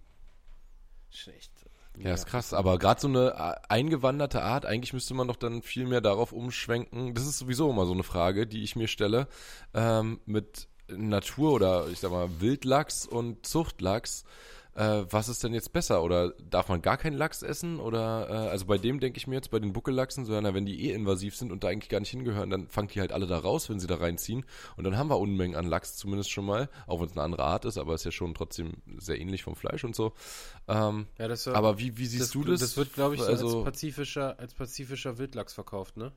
Schlecht. Ja, ist krass. Aber gerade so eine äh, eingewanderte Art, eigentlich müsste man doch dann viel mehr darauf umschwenken. Das ist sowieso immer so eine Frage, die ich mir stelle. Ähm, mit Natur oder ich sag mal Wildlachs und Zuchtlachs. Äh, was ist denn jetzt besser? Oder darf man gar keinen Lachs essen? Oder äh, also bei dem denke ich mir jetzt bei den Buckellachsen, so, na, wenn die eh invasiv sind und da eigentlich gar nicht hingehören, dann fangt die halt alle da raus, wenn sie da reinziehen. Und dann haben wir Unmengen an Lachs zumindest schon mal, auch wenn es eine andere Art ist, aber ist ja schon trotzdem sehr ähnlich vom Fleisch und so. Ähm, Ja, das, war- aber wie, wie siehst das, du das? Das wird, glaube ich, so also, als, pazifischer, als pazifischer Wildlachs verkauft, ne?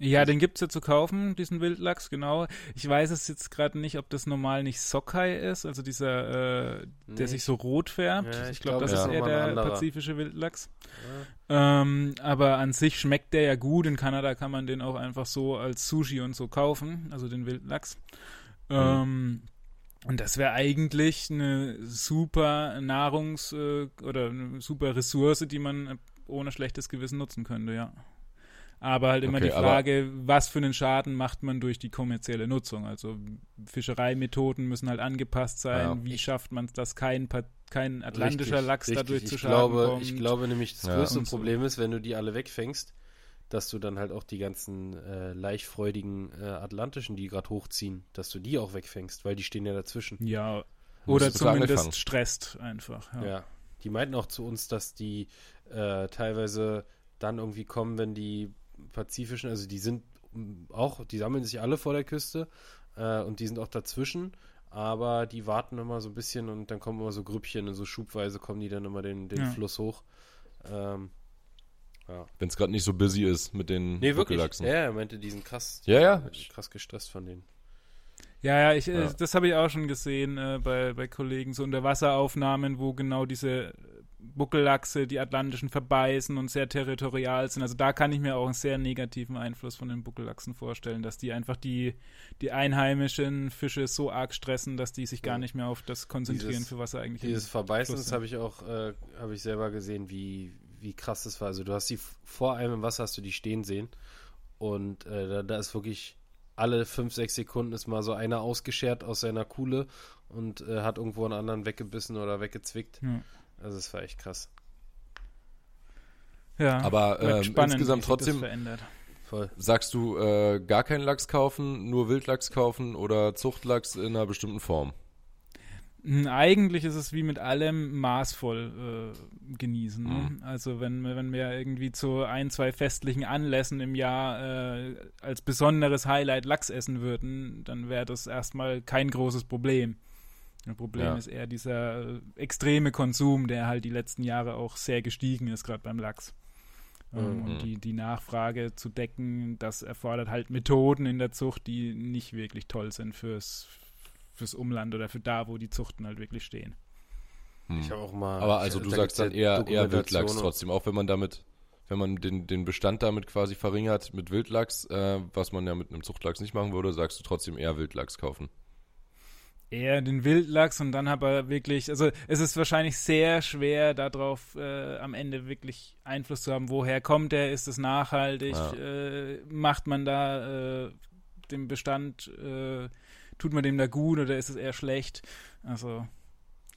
Ja, den gibt's ja zu kaufen, diesen Wildlachs, genau. Ich weiß es jetzt gerade nicht, ob das normal nicht Sockeye ist, also dieser, äh, Nee. der sich so rot färbt. Ja, ich ich glaube, glaub, das das ist eher der pazifische Wildlachs. Ähm, aber an sich schmeckt der ja gut. In Kanada kann man den auch einfach so als Sushi und so kaufen, also den Wildlachs. Ähm, und das wäre eigentlich eine super Nahrungs- äh, oder eine super Ressource, die man ohne schlechtes Gewissen nutzen könnte, ja. Aber halt immer Okay, die Frage, was für einen Schaden macht man durch die kommerzielle Nutzung? Also Fischereimethoden müssen halt angepasst sein. Ja. Wie schafft man es, dass kein, kein atlantischer Richtig, Lachs richtig. dadurch zu ich Schaden glaube, kommt? Ich glaube nämlich, das Ja. größte so. Problem ist, wenn du die alle wegfängst, dass du dann halt auch die ganzen äh, leichtfreudigen äh, Atlantischen, die gerade hochziehen, dass du die auch wegfängst, weil die stehen ja dazwischen. ja, oder zumindest angefangen. stresst einfach. Ja. Ja. Die meinten auch zu uns, dass die äh, teilweise dann irgendwie kommen, wenn die pazifischen, also die sind mm, auch, die sammeln sich alle vor der Küste äh, und die sind auch dazwischen, aber die warten immer so ein bisschen und dann kommen immer so Grüppchen und so schubweise kommen die dann immer den, den Ja. Fluss hoch. Ähm, wenn es gerade nicht so busy ist mit den nee, wirklich. Buckellachsen. Ja, er meinte, die sind krass, Ja, ja. krass gestresst von denen. Ja, ja, ich, äh, Ja. das habe ich auch schon gesehen äh, bei, bei Kollegen, so Unterwasseraufnahmen, wo genau diese Buckellachse die Atlantischen verbeißen und sehr territorial sind. Also da kann ich mir auch einen sehr negativen Einfluss von den Buckellachsen vorstellen, dass die einfach die, die einheimischen Fische so arg stressen, dass die sich gar nicht mehr auf das konzentrieren, Dieses- für was sie eigentlich Dieses Verbeißen, das habe ich auch, äh, habe ich selber gesehen, wie, wie krass das war. Also du hast die vor einem im Wasser, hast du die stehen sehen und äh, da, da ist wirklich alle fünf, sechs Sekunden ist mal so einer ausgeschert aus seiner Kuhle und äh, hat irgendwo einen anderen weggebissen oder weggezwickt. Ja. Also es war echt krass. Ja, Aber ähm, spannend, insgesamt trotzdem verändert. Voll. sagst du äh, gar keinen Lachs kaufen, nur Wildlachs kaufen oder Zuchtlachs in einer bestimmten Form. Hm, Eigentlich ist es wie mit allem maßvoll äh, genießen. Ne? Mhm. Also wenn, wir- wenn wir irgendwie zu ein, zwei festlichen Anlässen im Jahr äh, als besonderes Highlight Lachs essen würden, dann wäre das erstmal kein großes Problem. Das Problem Ja. ist eher dieser äh, extreme Konsum, der halt die letzten Jahre auch sehr gestiegen ist, gerade beim Lachs. Ähm, Mhm. Und die, die Nachfrage zu decken, das erfordert halt Methoden in der Zucht, die nicht wirklich toll sind fürs, fürs Umland oder für da, wo die Zuchten halt wirklich stehen. Hm. Ich habe auch mal. Aber also du da sagst dann eher, eher Wildlachs trotzdem, auch wenn man damit, wenn man den, den Bestand damit quasi verringert mit Wildlachs, äh, was man ja mit einem Zuchtlachs nicht machen würde, sagst du trotzdem eher Wildlachs kaufen. Eher den Wildlachs und dann aber wirklich, also es ist wahrscheinlich sehr schwer darauf äh, am Ende wirklich Einfluss zu haben, woher kommt der, ist es nachhaltig, Ja. äh, macht man da äh, den Bestand, äh, tut man dem da gut oder ist es eher schlecht? Also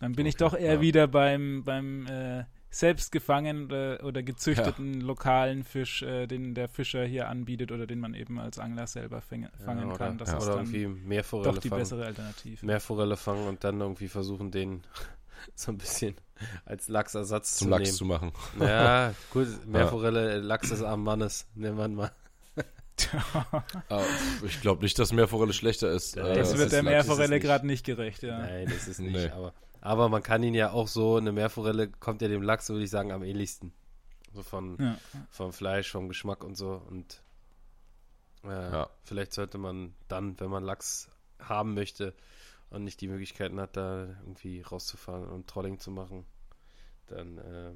dann bin ich Okay, doch eher ja. wieder beim, beim äh, selbst gefangenen oder, oder gezüchteten lokalen Fisch, äh, den der Fischer hier anbietet oder den man eben als Angler selber fäng, fangen ja, kann. Oder, Das ja, ist oder dann irgendwie Meerforelle doch die fangen. bessere Alternative. Meerforelle fangen und dann irgendwie versuchen, den so ein bisschen als Lachsersatz Zum zu Lachs nehmen. zu machen. Ja, gut, Meerforelle, Lachs des armen Mannes, nehmen wir mal. Aber ich glaube nicht, dass Meerforelle schlechter ist. Ja, äh, Das das wird der Meerforelle gerade nicht gerecht, ja. Nein, das ist nicht. Nee. Aber, aber man kann ihn ja auch so, eine Meerforelle kommt ja dem Lachs, würde ich sagen, am ähnlichsten. So von, ja. vom Fleisch, vom Geschmack und so. Und äh, Ja. vielleicht sollte man dann, wenn man Lachs haben möchte, und nicht die Möglichkeiten hat, da irgendwie rauszufahren und Trolling zu machen, dann äh,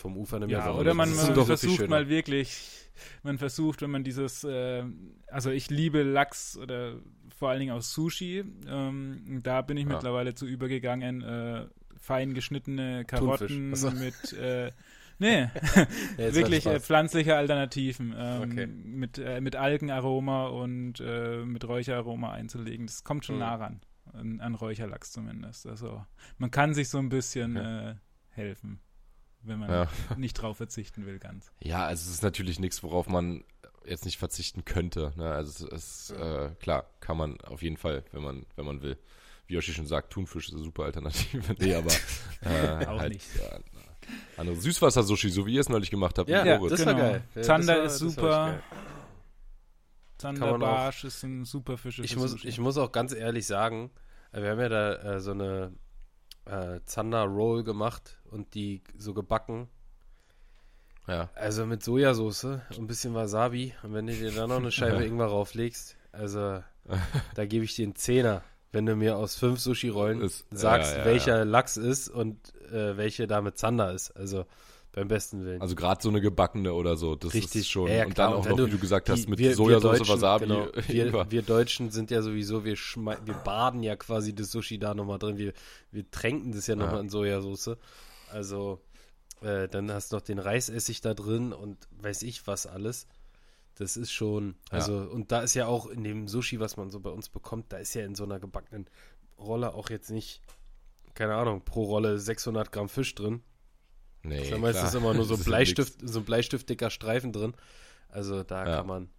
vom Ufer eine Ja, oder man, man versucht mal wirklich, man versucht, wenn man dieses, äh, also ich liebe Lachs oder vor allen Dingen auch Sushi, ähm, da bin ich Ja. mittlerweile zu übergegangen, äh, fein geschnittene Karotten. Achso. mit, äh, nee, Ja, wirklich äh, pflanzliche Alternativen ähm, Okay. mit, äh, mit Algenaroma und äh, mit Räucheraroma einzulegen. Das kommt schon Mhm. nah ran, an, an Räucherlachs zumindest. Also man kann sich so ein bisschen Okay. äh, helfen, wenn man Ja. nicht drauf verzichten will ganz. Ja, also es ist natürlich nichts, worauf man jetzt nicht verzichten könnte. Ne? Also es ist, äh, klar, kann man auf jeden Fall, wenn man, wenn man will. Wie Yoshi schon sagt, Thunfisch ist eine super Alternative. Nee, aber äh, Auch halt, nicht. Ja, andere Süßwasser-Sushi, so wie ihr es neulich gemacht habt. Ja, ja das war Genau. geil. Zander das war- ist super. Zander Barsch ist ein super Fisch. Ich muss, Sushi. ich muss auch ganz ehrlich sagen, äh, wir haben ja da äh, so eine äh, Zander Roll gemacht und die so gebacken. Ja. Also mit Sojasauce und ein bisschen Wasabi. Und wenn du dir da noch eine Scheibe Ingwer rauflegst, also da gebe ich dir einen Zehner, wenn du mir aus fünf Sushi-Rollen sagst, ja, ja, welcher Lachs ist und äh, welche da mit Zander ist. Also beim besten Willen. Also gerade so eine gebackene oder so, das Richtig, ist schon. ja, ja, und dann auch noch, du- wie du gesagt hast, mit wir- wir Sojasauce, Deutschen, Wasabi, genau, wir, wir Deutschen sind ja sowieso, wir, wir baden ja quasi das Sushi da nochmal drin. Wir, wir tränken das ja nochmal Ja. in Sojasauce. Also, äh, dann hast du noch den Reisessig da drin und weiß ich was alles. Das ist schon, Ja. also, und da ist ja auch in dem Sushi, was man so bei uns bekommt, da ist ja in so einer gebackenen Rolle auch jetzt nicht, keine Ahnung, pro Rolle 600 Gramm Fisch drin. Nee, ist ja meistens immer nur so ja Bleistift, so ein Bleistiftdicker Streifen drin. Also da Ja. kann man,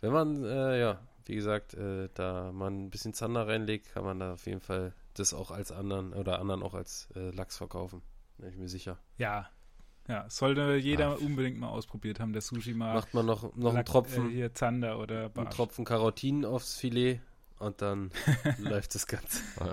wenn man, äh, ja, wie gesagt, äh, da man ein bisschen Zander reinlegt, kann man da auf jeden Fall das auch als anderen oder anderen auch als äh, Lachs verkaufen. Bin ich mir sicher. ja, ja, sollte jeder Ah. unbedingt mal ausprobiert haben, der Sushi mag. Macht man noch, noch einen Lack- Tropfen, Äh, hier Zander oder einen Barsch. Tropfen Karotin aufs Filet und dann läuft das Ganze.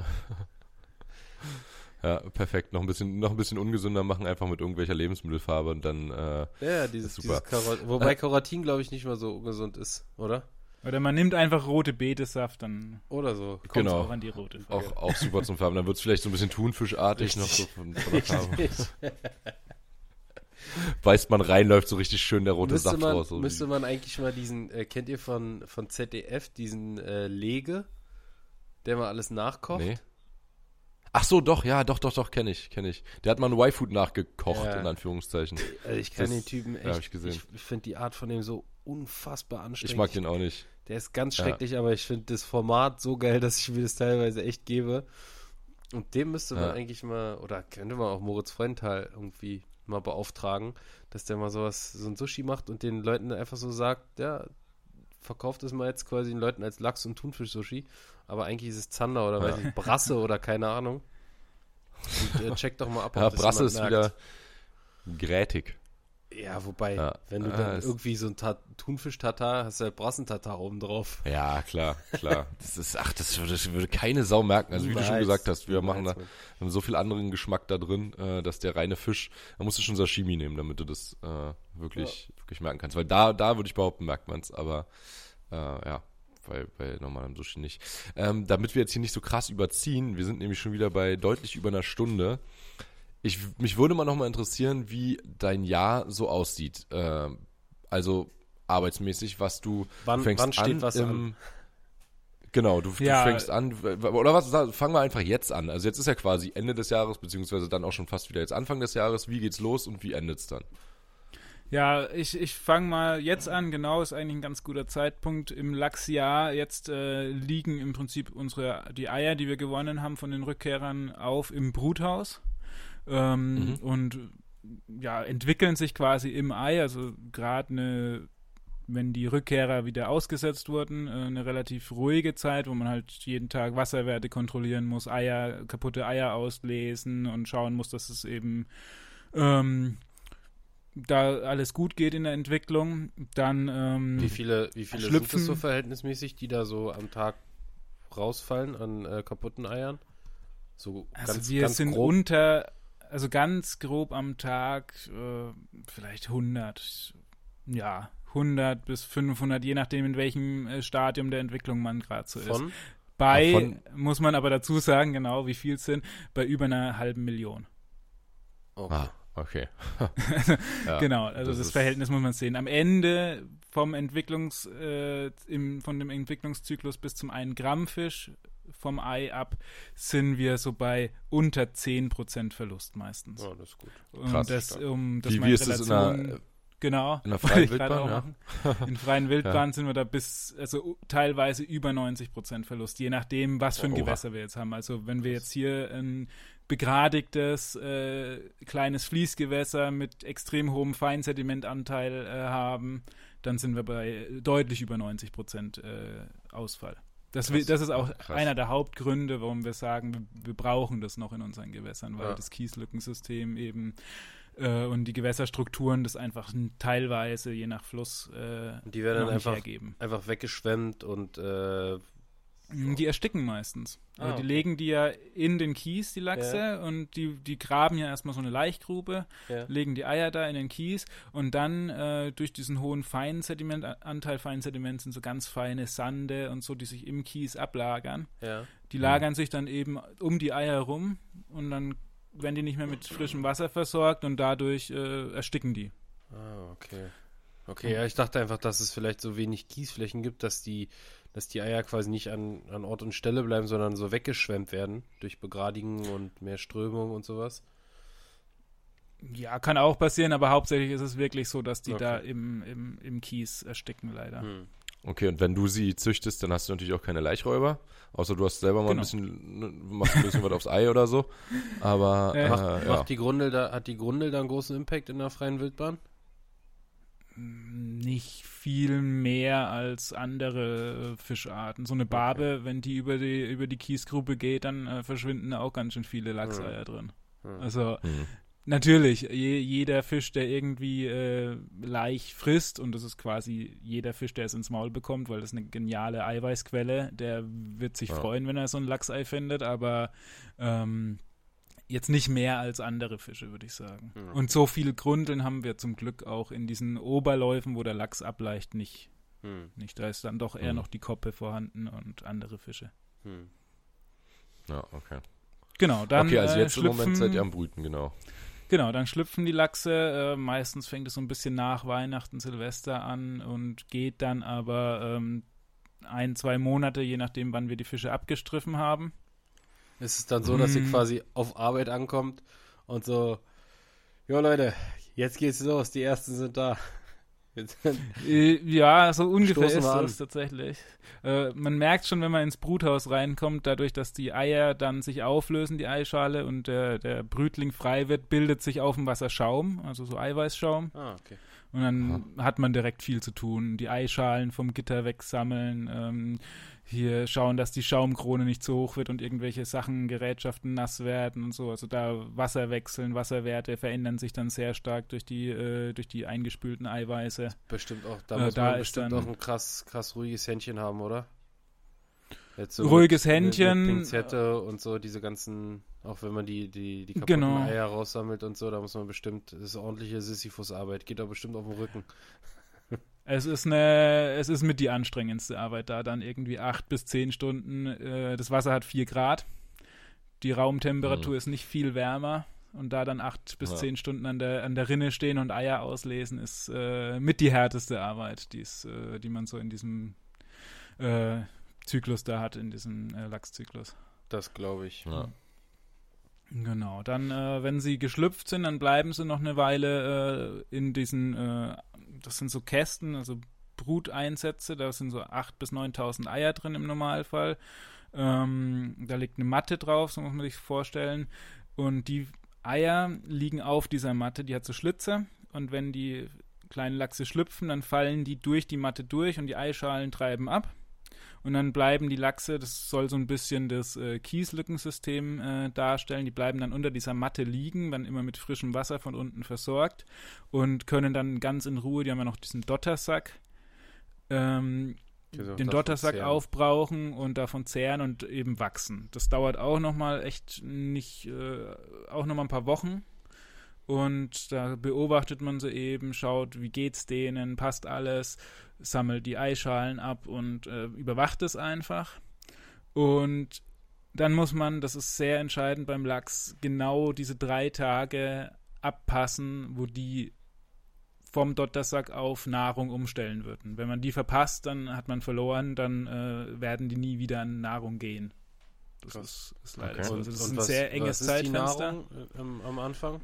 Ja, perfekt. Noch ein bisschen, noch ein bisschen ungesünder machen, einfach mit irgendwelcher Lebensmittelfarbe und dann, äh, Ja, dieses, Super. dieses Karot Wobei Karotin, glaube ich, nicht mal so ungesund ist, oder? Oder man nimmt einfach rote Betesaft, dann Oder so. kommt es Genau. auch an die rote Farbe. auch, auch super zum Farben. Dann wird es vielleicht so ein bisschen Thunfischartig noch so von, von der Farbe. Beißt man rein, läuft so richtig schön der rote müsste Saft man, raus. So müsste wie- man eigentlich mal diesen, äh, kennt ihr von, von ZDF diesen äh, Lege, der mal alles nachkocht? Nee. Ach so, doch, ja, doch, doch, doch, kenne ich, kenne ich. Der hat mal ein Y-Food nachgekocht, Ja. in Anführungszeichen. Also ich Das- den Typen echt, ja, ich gesehen. ich, finde die Art von dem so unfassbar anstrengend. Ich mag den auch nicht. Der ist ganz Ja. schrecklich, aber ich finde das Format so geil, dass ich mir das teilweise echt gebe. Und dem müsste man Ja. eigentlich mal, oder könnte man auch Moritz Freundtal irgendwie mal beauftragen, dass der mal sowas, so ein Sushi macht und den Leuten einfach so sagt, ja, verkauft es mal jetzt quasi den Leuten als Lachs- und Thunfisch-Sushi, aber eigentlich ist es Zander oder weiß ich, Brasse oder keine Ahnung. Und, äh, check doch mal ab, Ja, das Brasse ist merkt. wieder grätig. Ja, wobei, Ja. wenn du Ah, dann irgendwie so ein Ta Thunfisch-Tatar hast, du halt Brassentatar oben drauf. Ja, klar, klar. Das ist, ach, das würde, das würde keine Sau merken. Also wie du schon gesagt hast, wir machen da Niemals, wir haben so viel anderen Geschmack da drin, äh, dass der reine Fisch, da musst du schon Sashimi nehmen, damit du das äh, wirklich, wirklich merken kannst. Weil da, da würde ich behaupten, merkt man es, aber äh, ja, bei, bei normalem Sushi nicht. Ähm, damit wir jetzt hier nicht so krass überziehen, wir sind nämlich schon wieder bei deutlich über einer Stunde. Ich, mich würde mal nochmal interessieren, wie dein Jahr so aussieht. Ähm, also arbeitsmäßig, was du Wann- du fängst wann steht an was im, an? Genau, du, du Ja. fängst an, oder was, fangen wir einfach jetzt an. Also jetzt ist ja quasi Ende des Jahres, beziehungsweise dann auch schon fast wieder jetzt Anfang des Jahres. Wie geht's los und wie endet's dann? Ja, ich, ich fange mal jetzt an, genau, ist eigentlich ein ganz guter Zeitpunkt. Im Lachsjahr jetzt äh, liegen im Prinzip unsere, die Eier, die wir gewonnen haben von den Rückkehrern, auf im Bruthaus. Ähm, Mhm. Und ja, entwickeln sich quasi im Ei, also gerade eine, wenn die Rückkehrer wieder ausgesetzt wurden, äh, eine relativ ruhige Zeit, wo man halt jeden Tag Wasserwerte kontrollieren muss, Eier, kaputte Eier auslesen und schauen muss, dass es eben ähm, da alles gut geht in der Entwicklung, dann ähm, Wie viele, wie viele sind Schlüpfen. das so verhältnismäßig, die da so am Tag rausfallen an äh, kaputten Eiern? So also ganz, wir ganz sind grob. unter, also ganz grob am Tag äh, vielleicht 100, ja 100 bis 500, je nachdem in welchem äh, Stadium der Entwicklung man gerade so ist. von Bei, Von- muss man aber dazu sagen, genau wie viel es sind, bei über einer halben Million. Okay. Ah, okay. Ja, genau, also das das, ist- Verhältnis muss man sehen. Am Ende vom Entwicklungs, äh, im, von dem Entwicklungszyklus bis zum 1 Gramm Fisch vom Ei ab sind wir so bei unter 10% Verlust meistens. Oh, das ist gut. Und Krass, das, um das Wie, wie in ist das in einer, Relation- Genau. in einer freien Wildbahn? Ja? machen. In freien Wildbahn sind wir da bis, also teilweise über 90 Prozent Verlust, je nachdem, was für ein Oha. Gewässer wir jetzt haben. Also wenn wir jetzt hier ein begradigtes äh, kleines Fließgewässer mit extrem hohem Feinsedimentanteil äh, haben, dann sind wir bei deutlich über 90 Prozent äh, Ausfall. Das, Krass. das ist auch Krass. einer der Hauptgründe, warum wir sagen, wir, wir brauchen das noch in unseren Gewässern, weil Ja. das Kieslückensystem eben äh, und die Gewässerstrukturen das einfach teilweise, je nach Fluss, äh, die werden dann nicht einfach, hergeben. einfach weggeschwemmt und äh, Die ersticken meistens. Ah, also die okay. legen die ja in den Kies, die Lachse, und die, die graben ja erstmal so eine Laichgrube, ja. legen die Eier da in den Kies und dann äh, durch diesen hohen feinen Sedimentanteil, Feinsediment sind so ganz feine Sande und so, die sich im Kies ablagern. ja. Die lagern sich dann eben um die Eier rum und dann werden die nicht mehr mit frischem Wasser versorgt und dadurch äh, ersticken die. Ah, okay. Okay, ja, ich dachte einfach, dass es vielleicht so wenig Kiesflächen gibt, dass die, dass die Eier quasi nicht an, an Ort und Stelle bleiben, sondern so weggeschwemmt werden durch Begradigen und mehr Strömung und sowas. Ja, kann auch passieren, aber hauptsächlich ist es wirklich so, dass die Okay. da im, im, im Kies ersticken, leider. Hm. Okay, und wenn du sie züchtest, dann hast du natürlich auch keine Laichräuber. Außer du hast selber mal ein Genau. bisschen, ne, machst ein bisschen was aufs Ei oder so. Aber Äh, äh, Macht, ja. macht die Grundel da, hat die Grundel da einen großen Impact in der freien Wildbahn? Nicht viel mehr als andere äh, Fischarten. So eine Barbe, wenn die über die, über die Kiesgrube geht, dann äh, verschwinden da auch ganz schön viele Lachseier drin. Hm. Also Hm. natürlich, je, jeder Fisch, der irgendwie äh, Laich frisst, und das ist quasi jeder Fisch, der es ins Maul bekommt, weil das eine geniale Eiweißquelle, der wird sich Ja. freuen, wenn er so ein Lachsei findet, aber ähm, jetzt nicht mehr als andere Fische, würde ich sagen. Ja. Und so viele Grundeln haben wir zum Glück auch in diesen Oberläufen, wo der Lachs ableicht, nicht. Hm. nicht. Da ist dann doch eher Mhm. noch die Koppe vorhanden und andere Fische. Hm. ja, okay. Genau, dann okay, also äh, jetzt im Moment schlüpfen- seid ihr am Brüten, genau. Genau, dann schlüpfen die Lachse. Äh, meistens fängt es so ein bisschen nach Weihnachten, Silvester an und geht dann aber ähm, ein, zwei Monate, je nachdem, wann wir die Fische abgestriffen haben. Ist es dann so, dass ihr Hm. quasi auf Arbeit ankommt und so, jo Leute, jetzt geht's los, die ersten sind da. Äh, ja, so ungefähr Stoßen ist das tatsächlich. Äh, man merkt schon, wenn man ins Bruthaus reinkommt, dadurch, dass die Eier dann sich auflösen, die Eischale, und der, der Brütling frei wird, bildet sich auf dem Wasser Schaum, also so Eiweißschaum. ah, okay. Und dann hat man direkt viel zu tun. Die Eischalen vom Gitter wegsammeln, ähm, hier schauen, dass die Schaumkrone nicht zu hoch wird und irgendwelche Sachen, Gerätschaften nass werden und so. Also da Wasser wechseln, Wasserwerte verändern sich dann sehr stark durch die, äh, durch die eingespülten Eiweiße. Bestimmt auch, da Äh, muss da man bestimmt dann- auch ein krass, krass ruhiges Händchen haben, oder? Jetzt so Ruhiges mit, Händchen. Mit, Pinzette und so, diese ganzen, auch wenn man die, die, die kaputten Genau. Eier raussammelt und so, da muss man bestimmt, das ist ordentliche Sisyphus-Arbeit, geht auch bestimmt auf den Rücken. Es ist eine, es ist mit die anstrengendste Arbeit da, dann irgendwie acht bis zehn Stunden. Äh, das Wasser hat vier Grad. Die Raumtemperatur Mhm. ist nicht viel wärmer. Und da dann acht bis Ja. zehn Stunden an der, an der Rinne stehen und Eier auslesen, ist äh, mit die härteste Arbeit, die's, äh, die man so in diesem äh, Zyklus da hat, in diesem äh, Lachszyklus. Das glaube ich. Ja. Genau, dann, äh, wenn sie geschlüpft sind, dann bleiben sie noch eine Weile äh, in diesen, äh, das sind so Kästen, also Bruteinsätze, da sind so 8.000 bis 9.000 Eier drin im Normalfall. Ähm, da liegt eine Matte drauf, so muss man sich vorstellen. Und die Eier liegen auf dieser Matte, die hat so Schlitze. Und wenn die kleinen Lachse schlüpfen, dann fallen die durch die Matte durch und die Eischalen treiben ab. Und dann bleiben die Lachse, das soll so ein bisschen das äh, Kieslückensystem äh, darstellen, die bleiben dann unter dieser Matte liegen, dann immer mit frischem Wasser von unten versorgt und können dann ganz in Ruhe, die haben ja noch diesen Dottersack, ähm, den Dottersack aufbrauchen und davon zehren und eben wachsen. Das dauert auch nochmal echt nicht, äh, auch nochmal ein paar Wochen. Und da beobachtet man sie eben, schaut, wie geht's denen, passt alles, sammelt die Eischalen ab und äh, überwacht es einfach. Und dann muss man, das ist sehr entscheidend beim Lachs, genau diese drei Tage abpassen, wo die vom Dottersack auf Nahrung umstellen würden. Wenn man die verpasst, dann hat man verloren, dann äh, werden die nie wieder an Nahrung gehen. Das ist, ist, leider okay. so. Also das und ist ein was, sehr enges Zeitfenster. Äh, am Anfang?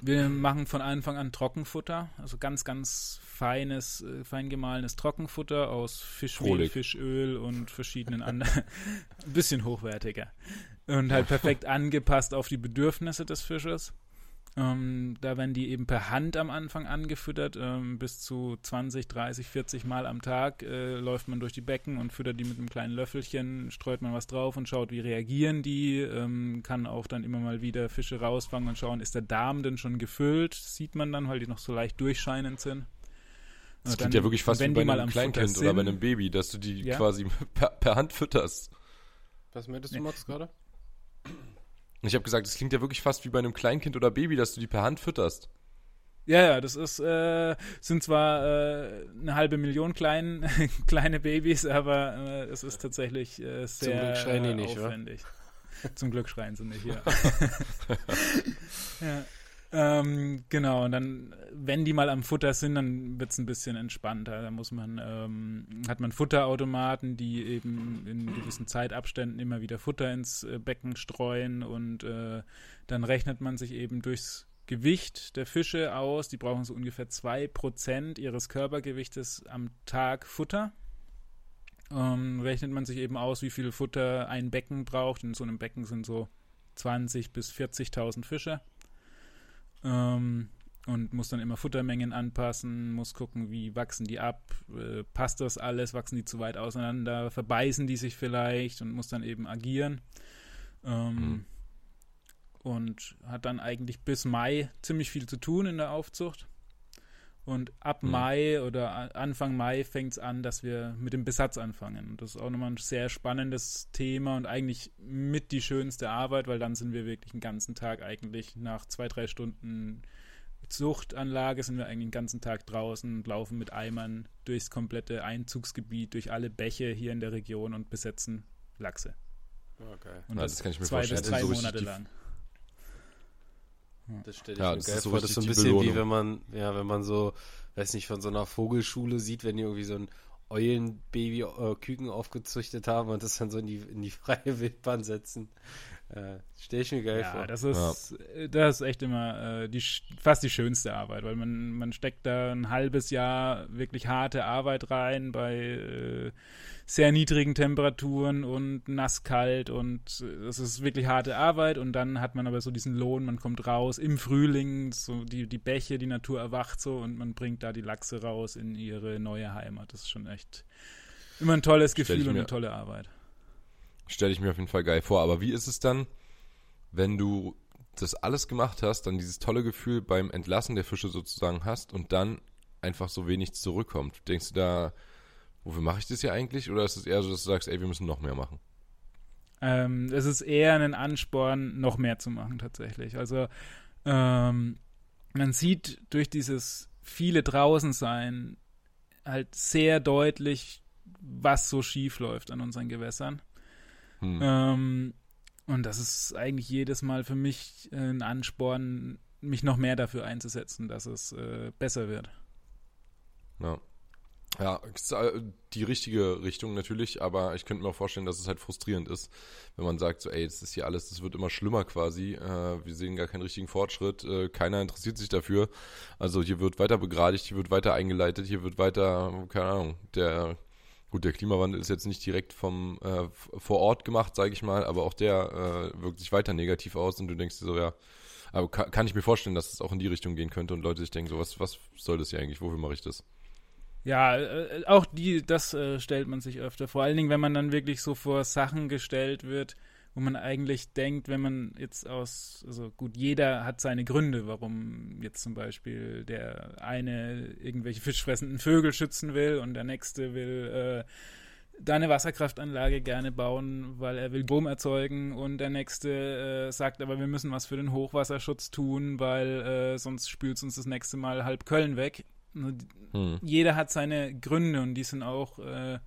Wir machen von Anfang an Trockenfutter, also ganz, ganz feines, äh, fein gemahlenes Trockenfutter aus Fischmehl, Fischöl und verschiedenen anderen. ein bisschen hochwertiger. Und halt perfekt angepasst auf die Bedürfnisse des Fisches. Ähm, da werden die eben per Hand am Anfang angefüttert. Ähm, bis zu 20, 30, 40 Mal am Tag äh, läuft man durch die Becken und füttert die mit einem kleinen Löffelchen, streut man was drauf und schaut, wie reagieren die. Ähm, kann auch dann immer mal wieder Fische rausfangen und schauen, ist der Darm denn schon gefüllt? Sieht man dann, weil die noch so leicht durchscheinend sind. Das klingt ja wirklich fast wie bei einem Kleinkind oder bei einem Baby, dass du die ja? quasi per, per, Hand fütterst. Was meintest du, nee. Max, gerade? Ich habe gesagt, es klingt ja wirklich fast wie bei einem Kleinkind oder Baby, dass du die per Hand fütterst. Ja, ja, das ist, äh, sind zwar äh, eine halbe Million klein, kleine Babys, aber äh, es ist tatsächlich äh, sehr Zum Glück schreien die nicht, aufwendig. Wa? Zum Glück schreien sie nicht, ja. ja. Ähm, genau, und dann, wenn die mal am Futter sind, dann wird es ein bisschen entspannter. Da muss man, ähm, hat man Futterautomaten, die eben in gewissen Zeitabständen immer wieder Futter ins äh, Becken streuen und äh, dann rechnet man sich eben durchs Gewicht der Fische aus. Die brauchen so ungefähr 2% ihres Körpergewichtes am Tag Futter. Ähm, rechnet man sich eben aus, wie viel Futter ein Becken braucht. In so einem Becken sind so 20.000 bis 40.000 Fische. Ähm, und muss dann immer Futtermengen anpassen, muss gucken, wie wachsen die ab, äh, passt das alles, wachsen die zu weit auseinander, verbeißen die sich vielleicht und muss dann eben agieren. Ähm, mhm. Und hat dann eigentlich bis Mai ziemlich viel zu tun in der Aufzucht. Und ab mhm. Mai oder Anfang Mai fängt es an, dass wir mit dem Besatz anfangen. Und das ist auch nochmal ein sehr spannendes Thema und eigentlich mit die schönste Arbeit, weil dann sind wir wirklich den ganzen Tag eigentlich nach zwei, drei Stunden Zuchtanlage sind wir eigentlich den ganzen Tag draußen und laufen mit Eimern durchs komplette Einzugsgebiet, durch alle Bäche hier in der Region und besetzen Lachse. Okay. Und das, das kann ich mir zwei vorstellen. bis drei so Monate lang. Das stelle ich ja, mir geil vor. Das ist so ein bisschen Belohnung. wie wenn man, ja, wenn man so, weiß nicht, von so einer Vogelschule sieht, wenn die irgendwie so ein Eulenbaby äh, Küken aufgezüchtet haben und das dann so in die, in die freie Wildbahn setzen. Äh, Stelle ich mir geil ja, vor. Das ist, ja. das ist echt immer äh, die, fast die schönste Arbeit, weil man, man steckt da ein halbes Jahr wirklich harte Arbeit rein bei äh, sehr niedrigen Temperaturen und nasskalt und es ist wirklich harte Arbeit und dann hat man aber so diesen Lohn, man kommt raus im Frühling, so die, die Bäche, die Natur erwacht so und man bringt da die Lachse raus in ihre neue Heimat. Das ist schon echt immer ein tolles Gefühl und eine tolle Arbeit. Stelle ich mir auf jeden Fall geil vor. Aber wie ist es dann, wenn du das alles gemacht hast, dann dieses tolle Gefühl beim Entlassen der Fische sozusagen hast und dann einfach so wenig zurückkommt? Denkst du da, wofür mache ich das hier eigentlich? Oder ist es eher so, dass du sagst, ey, wir müssen noch mehr machen? Ähm, es ist eher ein Ansporn, noch mehr zu machen tatsächlich. Also ähm, man sieht durch dieses viele draußen sein halt sehr deutlich, was so schief läuft an unseren Gewässern. Hm. Ähm, und das ist eigentlich jedes Mal für mich ein Ansporn, mich noch mehr dafür einzusetzen, dass es äh, besser wird. Ja. Ja, äh, die richtige Richtung natürlich, aber ich könnte mir auch vorstellen, dass es halt frustrierend ist, wenn man sagt, so, ey, das ist hier alles, das wird immer schlimmer quasi, äh, wir sehen gar keinen richtigen Fortschritt, äh, keiner interessiert sich dafür. Also hier wird weiter begradigt, hier wird weiter eingeleitet, hier wird weiter, keine Ahnung, der Gut, der Klimawandel ist jetzt nicht direkt vom äh, vor Ort gemacht, sage ich mal, aber auch der äh, wirkt sich weiter negativ aus und du denkst dir so, ja, aber kann, kann ich mir vorstellen, dass es auch in die Richtung gehen könnte und Leute sich denken, so, was, was soll das hier eigentlich, wofür mache ich das? Ja, äh, auch die, das äh, stellt man sich öfter. Vor allen Dingen, wenn man dann wirklich so vor Sachen gestellt wird, wo man eigentlich denkt, wenn man jetzt aus, also gut, jeder hat seine Gründe, warum jetzt zum Beispiel der eine irgendwelche fischfressenden Vögel schützen will und der nächste will äh, da eine Wasserkraftanlage gerne bauen, weil er will Strom erzeugen und der nächste äh, sagt aber, wir müssen was für den Hochwasserschutz tun, weil äh, sonst spült es uns das nächste Mal halb Köln weg. Hm. Jeder hat seine Gründe und die sind auch äh,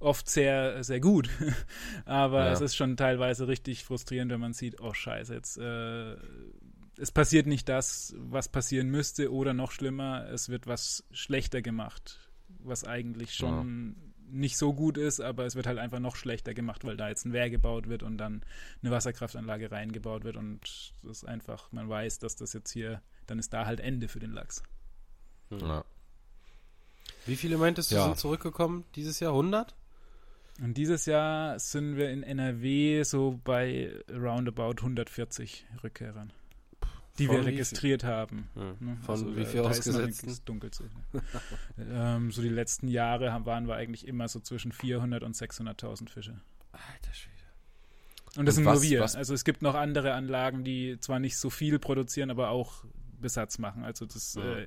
oft sehr, sehr gut. Aber Ja. es ist schon teilweise richtig frustrierend, wenn man sieht, oh scheiße, jetzt äh, es passiert nicht das, was passieren müsste, oder noch schlimmer, es wird was schlechter gemacht, was eigentlich schon nicht so gut ist, aber es wird halt einfach noch schlechter gemacht, weil da jetzt ein Wehr gebaut wird und dann eine Wasserkraftanlage reingebaut wird und das ist einfach, man weiß, dass das jetzt hier, dann ist da halt Ende für den Lachs. Ja. Wie viele meintest du Ja. sind zurückgekommen dieses Jahr? 100? Und dieses Jahr sind wir in NRW so bei roundabout 140 Rückkehrern, die Von wir registriert haben. Hm. Ne? Von wie da- viel zu. ähm, so die letzten Jahre haben, waren wir eigentlich immer so zwischen 400 und 600.000 Fische. Alter Schwede. Und das Und sind was- nur wir. was- Also es gibt noch andere Anlagen, die zwar nicht so viel produzieren, aber auch Besatz machen. Also das Ja. äh,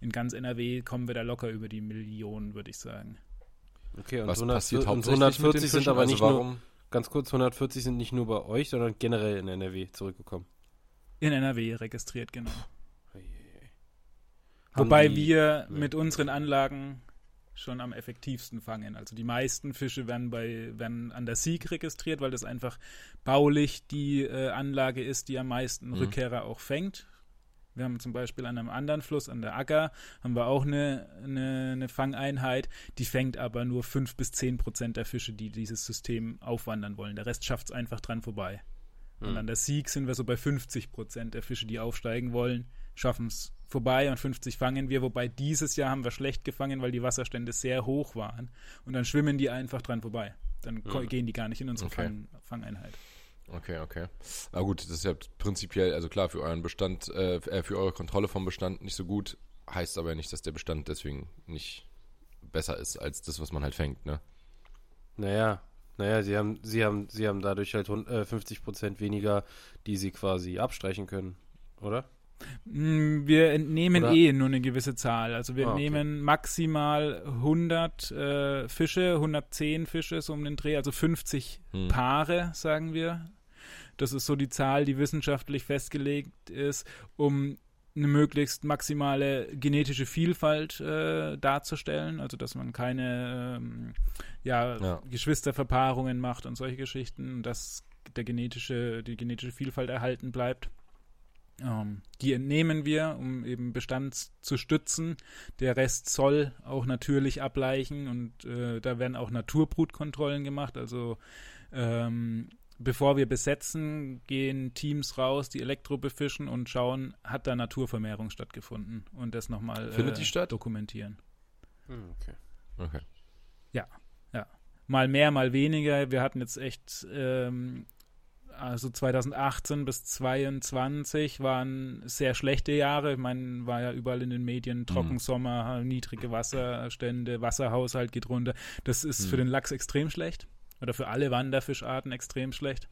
in ganz NRW kommen wir da locker über die Millionen, würde ich sagen. Okay, und, Was 100, passiert und hauptsächlich mit den 140 sind aber also nicht nur, warum? ganz kurz, 140 sind nicht nur bei euch, sondern generell in NRW zurückgekommen. In NRW registriert, genau. Wobei die- wir mit unseren Anlagen schon am effektivsten fangen. Also die meisten Fische werden bei werden an der Sieg registriert, weil das einfach baulich die äh, Anlage ist, die am meisten Mhm. Rückkehrer auch fängt. Wir haben zum Beispiel an einem anderen Fluss, an der Agger, haben wir auch eine, eine, eine Fangeinheit, die fängt aber nur 5 bis 10 Prozent der Fische, die dieses System aufwandern wollen. Der Rest schafft es einfach dran vorbei. Und Hm. an der Sieg sind wir so bei 50 Prozent der Fische, die aufsteigen wollen, schaffen es vorbei und 50 fangen wir. Wobei dieses Jahr haben wir schlecht gefangen, weil die Wasserstände sehr hoch waren. Und dann schwimmen die einfach dran vorbei. Dann Mhm. gehen die gar nicht in unsere Okay. Fang, Fangeinheit. Okay, okay. Na gut, das ist ja prinzipiell, also klar, für euren Bestand, äh, äh, für eure Kontrolle vom Bestand nicht so gut, heißt aber nicht, dass der Bestand deswegen nicht besser ist als das, was man halt fängt, ne? Naja, naja, sie haben, sie haben, sie haben dadurch halt hund- äh, 50% weniger, die sie quasi abstreichen können, oder? Mm, Wir entnehmen Oder- eh nur eine gewisse Zahl. Also wir Ah, okay. entnehmen maximal 100 äh, Fische, 110 Fische so um den Dreh, also 50 Hm. Paare, sagen wir. Das ist so die Zahl, die wissenschaftlich festgelegt ist, um eine möglichst maximale genetische Vielfalt äh, darzustellen, also dass man keine ähm, ja, Ja. Geschwisterverpaarungen macht und solche Geschichten, dass der genetische, die genetische Vielfalt erhalten bleibt. Ähm, die entnehmen wir, um eben Bestand zu stützen. Der Rest soll auch natürlich ableichen und äh, da werden auch Naturbrutkontrollen gemacht. Also ähm, bevor wir besetzen, gehen Teams raus, die Elektro befischen und schauen, hat da Naturvermehrung stattgefunden und das nochmal Findet äh, die statt? dokumentieren. Hm, okay. Okay. Mal mehr, mal weniger. Wir hatten jetzt echt ähm, also 2018 bis 2022 waren sehr schlechte Jahre. Ich meine, war ja überall in den Medien Trockensommer, niedrige Wasserstände, Wasserhaushalt geht runter. Das ist für Mhm. den Lachs extrem schlecht oder für alle Wanderfischarten extrem schlecht.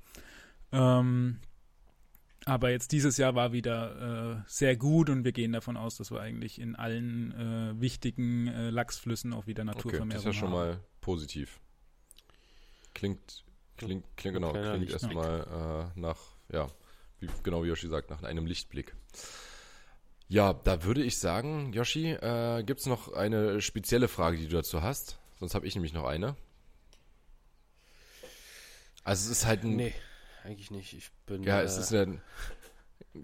Ähm, aber jetzt dieses Jahr war wieder äh, sehr gut und wir gehen davon aus, dass wir eigentlich in allen äh, wichtigen äh, Lachsflüssen auch wieder Okay, Naturvermehrung das ist ja schon haben. mal positiv. Klingt, klingt, klingt genau, klingt erstmal äh, nach, ja, wie, genau wie Yoshi sagt, nach einem Lichtblick. Ja, da würde ich sagen, Yoshi, äh, gibt es noch eine spezielle Frage, die du dazu hast? Sonst habe ich nämlich noch eine. Also es ist halt ein, Nee, eigentlich nicht. Ich bin. ja, äh, es ist ein,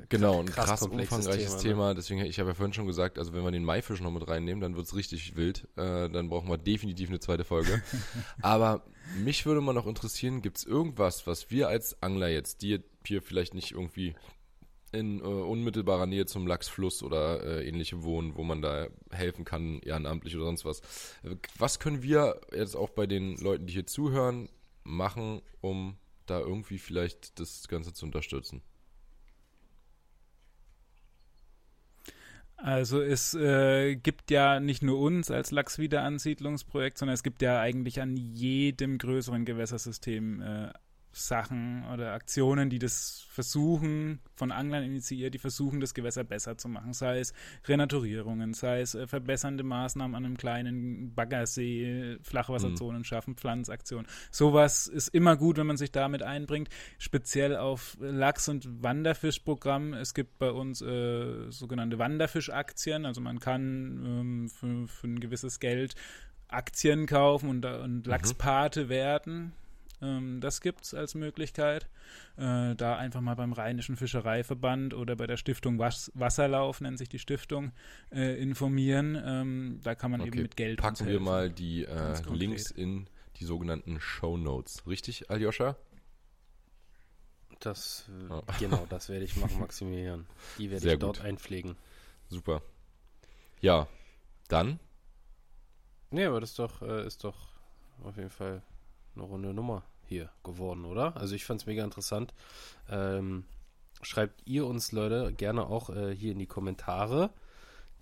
genau, ein krass krass, umfangreiches Thema, Thema. Deswegen, ich habe ja vorhin schon gesagt, also wenn wir den Maifisch noch mit reinnehmen, dann wird es richtig wild. Äh, dann brauchen wir definitiv eine zweite Folge. Aber mich würde mal noch interessieren, gibt es irgendwas, was wir als Angler jetzt, die hier vielleicht nicht irgendwie in äh, unmittelbarer Nähe zum Lachsfluss oder äh, ähnliche wohnen, wo man da helfen kann, ehrenamtlich oder sonst was. Äh, Was können wir jetzt auch bei den Leuten, die hier zuhören, machen, um da irgendwie vielleicht das Ganze zu unterstützen? Also es äh, gibt ja nicht nur uns als Lachswiederansiedlungsprojekt, sondern es gibt ja eigentlich an jedem größeren Gewässersystem äh, Sachen oder Aktionen, die das versuchen, von Anglern initiiert, die versuchen, das Gewässer besser zu machen. Sei es Renaturierungen, sei es äh, verbessernde Maßnahmen an einem kleinen Baggersee, Flachwasserzonen schaffen, Pflanzaktionen. Sowas ist immer gut, wenn man sich damit einbringt. Speziell auf Lachs- und Wanderfischprogramm. Es gibt bei uns äh, sogenannte Wanderfischaktien. Also man kann ähm, für, für ein gewisses Geld Aktien kaufen und, und Lachspate werden. Ähm, das gibt es als Möglichkeit. Äh, da einfach mal beim Rheinischen Fischereiverband oder bei der Stiftung Was Wasserlauf, nennt sich die Stiftung, äh, informieren. Ähm, da kann man Okay, eben mit Geld uns Packen wir mal die äh. Links in die sogenannten Show Notes. Richtig, Aljoscha? Das, Ja. genau, das werde ich machen, Maximilian. Die werde Sehr ich dort gut. einpflegen. Super. Ja, dann Nee, aber das ist doch, äh, ist doch auf jeden Fall eine runde Nummer hier geworden, oder? Also ich fand es mega interessant. Ähm, schreibt ihr uns, Leute, gerne auch äh, hier in die Kommentare,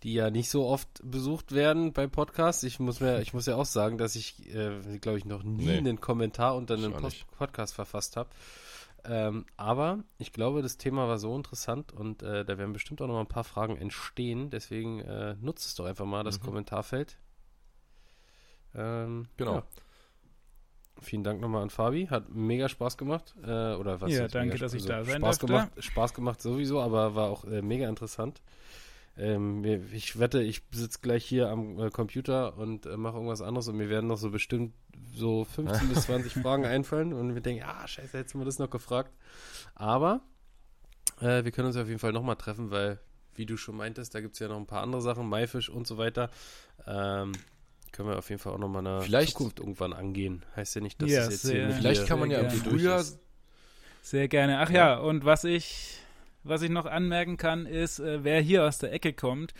die ja nicht so oft besucht werden bei Podcasts. Ich muss mir, ich muss ja auch sagen, dass ich, äh, glaube ich, noch nie Nee. einen Kommentar unter einem Post. Podcast verfasst habe. Ähm, aber ich glaube, das Thema war so interessant und äh, da werden bestimmt auch noch mal ein paar Fragen entstehen. Deswegen äh, nutzt es doch einfach mal, das Mhm. Kommentarfeld. Ähm, Genau. ja. Vielen Dank nochmal an Fabi. Hat mega Spaß gemacht. Äh, oder was? Ja, danke, dass ich da sein Spaß durfte. gemacht, Spaß gemacht sowieso, aber war auch äh, mega interessant. Ähm, ich wette, ich sitze gleich hier am äh, Computer und äh, mache irgendwas anderes und mir werden noch so bestimmt so 15 bis 20 Fragen einfallen und wir denken, ah, scheiße, hättest du mir das noch gefragt. Aber äh, wir können uns auf jeden Fall nochmal treffen, weil, wie du schon meintest, da gibt es ja noch ein paar andere Sachen, Maifisch und so weiter. Ähm, können wir auf jeden Fall auch nochmal eine Vielleicht- Zukunft irgendwann angehen. Heißt ja nicht, dass Ja, es jetzt sehr- hier vielleicht kann man ja im durch Frühjahr. Sehr gerne. Ach ja, und was ich, was ich noch anmerken kann, ist, äh, wer hier aus der Ecke kommt,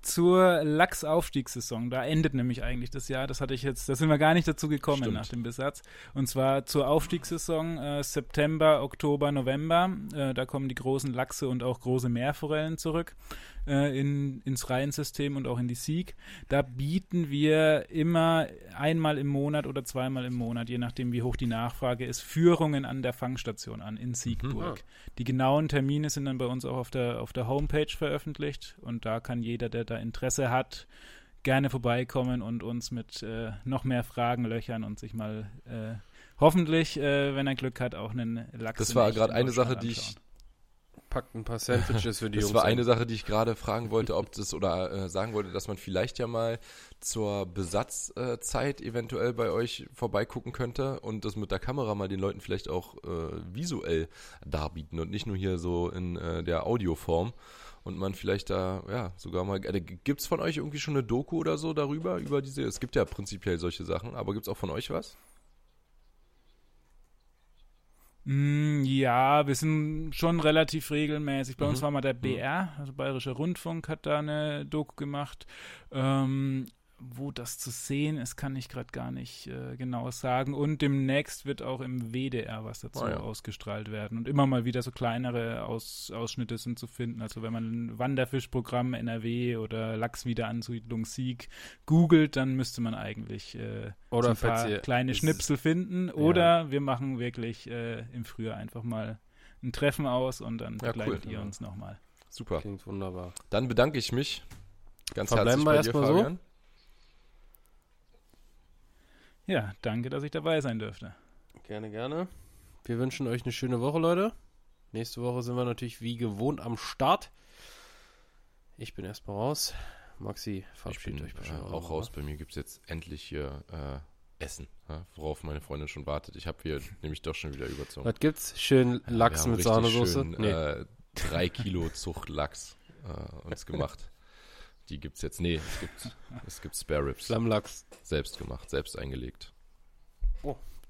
zur Lachsaufstiegssaison. Da endet nämlich eigentlich das Jahr. Das hatte ich jetzt, da sind wir gar nicht dazu gekommen Stimmt. nach dem Besatz. Und zwar zur Aufstiegssaison äh, September, Oktober, November. Äh, da kommen die großen Lachse und auch große Meerforellen zurück äh, in, ins Rheinsystem und auch in die Sieg. Da bieten wir immer einmal im Monat oder zweimal im Monat, je nachdem wie hoch die Nachfrage ist, Führungen an der Fangstation an in Siegburg. Die genauen Termine sind dann bei uns auch auf der, auf der Homepage veröffentlicht und da kann jeder, der da Interesse hat, gerne vorbeikommen und uns mit äh, noch mehr Fragen löchern und sich mal äh, hoffentlich, äh, wenn er Glück hat, auch einen Lachs Das war gerade in eine Sache, die ich anschauen. Packt ein paar Sandwiches für die Das Jungs. war ein. eine Sache, die ich gerade fragen wollte, ob das oder äh, sagen wollte, dass man vielleicht ja mal zur Besatzzeit eventuell bei euch vorbeigucken könnte und das mit der Kamera mal den Leuten vielleicht auch äh, visuell darbieten und nicht nur hier so in äh, der Audioform. Und man vielleicht da, ja, sogar mal. Äh, gibt es von euch irgendwie schon eine Doku oder so darüber? Über diese. Es gibt ja prinzipiell solche Sachen, aber gibt es auch von euch was? Mm, Ja, wir sind schon relativ regelmäßig. Bei uns Mhm. war mal der BR, also Bayerischer Rundfunk, hat da eine Doku gemacht. Ähm, wo das zu sehen ist, kann ich gerade gar nicht äh, genau sagen. Und demnächst wird auch im WDR was dazu Ah, ja. ausgestrahlt werden. Und immer mal wieder so kleinere Aus Ausschnitte sind zu finden. Also wenn man ein Wanderfischprogramm NRW oder Lachswiederansiedlung Sieg googelt, dann müsste man eigentlich äh, Oder so ein paar kleine Schnipsel finden. Oder wir machen wirklich äh, im Frühjahr einfach mal ein Treffen aus und dann Ja, begleitet cool. ihr uns nochmal. Super. Klingt wunderbar. Dann bedanke ich mich ganz Verbleiben herzlich bei dir, erstmal so? Fabian. Ja, danke, dass ich dabei sein dürfte. Gerne, gerne. Wir wünschen euch eine schöne Woche, Leute. Nächste Woche sind wir natürlich wie gewohnt am Start. Ich bin erstmal raus. Maxi, verabschiedet euch äh, bestimmt auch raus. Bei mir gibt es jetzt endlich hier äh, Essen, ja, worauf meine Freundin schon wartet. Ich habe hier nämlich doch schon wieder überzogen. Was gibt's? Schön Lachs haben mit Sahnesoße? Schön, Nee. äh, drei Kilo Zuchtlachs äh, uns gemacht. Die gibt's jetzt. Nee, es gibt, es gibt Spare Ribs. Flammlachs. Selbst gemacht, selbst eingelegt.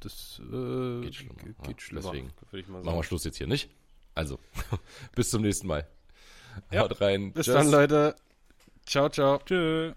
Das äh, Geht schlimmer, Geht, ja, geht schlimmer, deswegen. würde ich mal Machen wir. Schluss jetzt hier nicht. Also, bis zum nächsten Mal. Ja, Haut rein. Bis Tschüss. dann, Leute. Ciao, ciao. Tschö.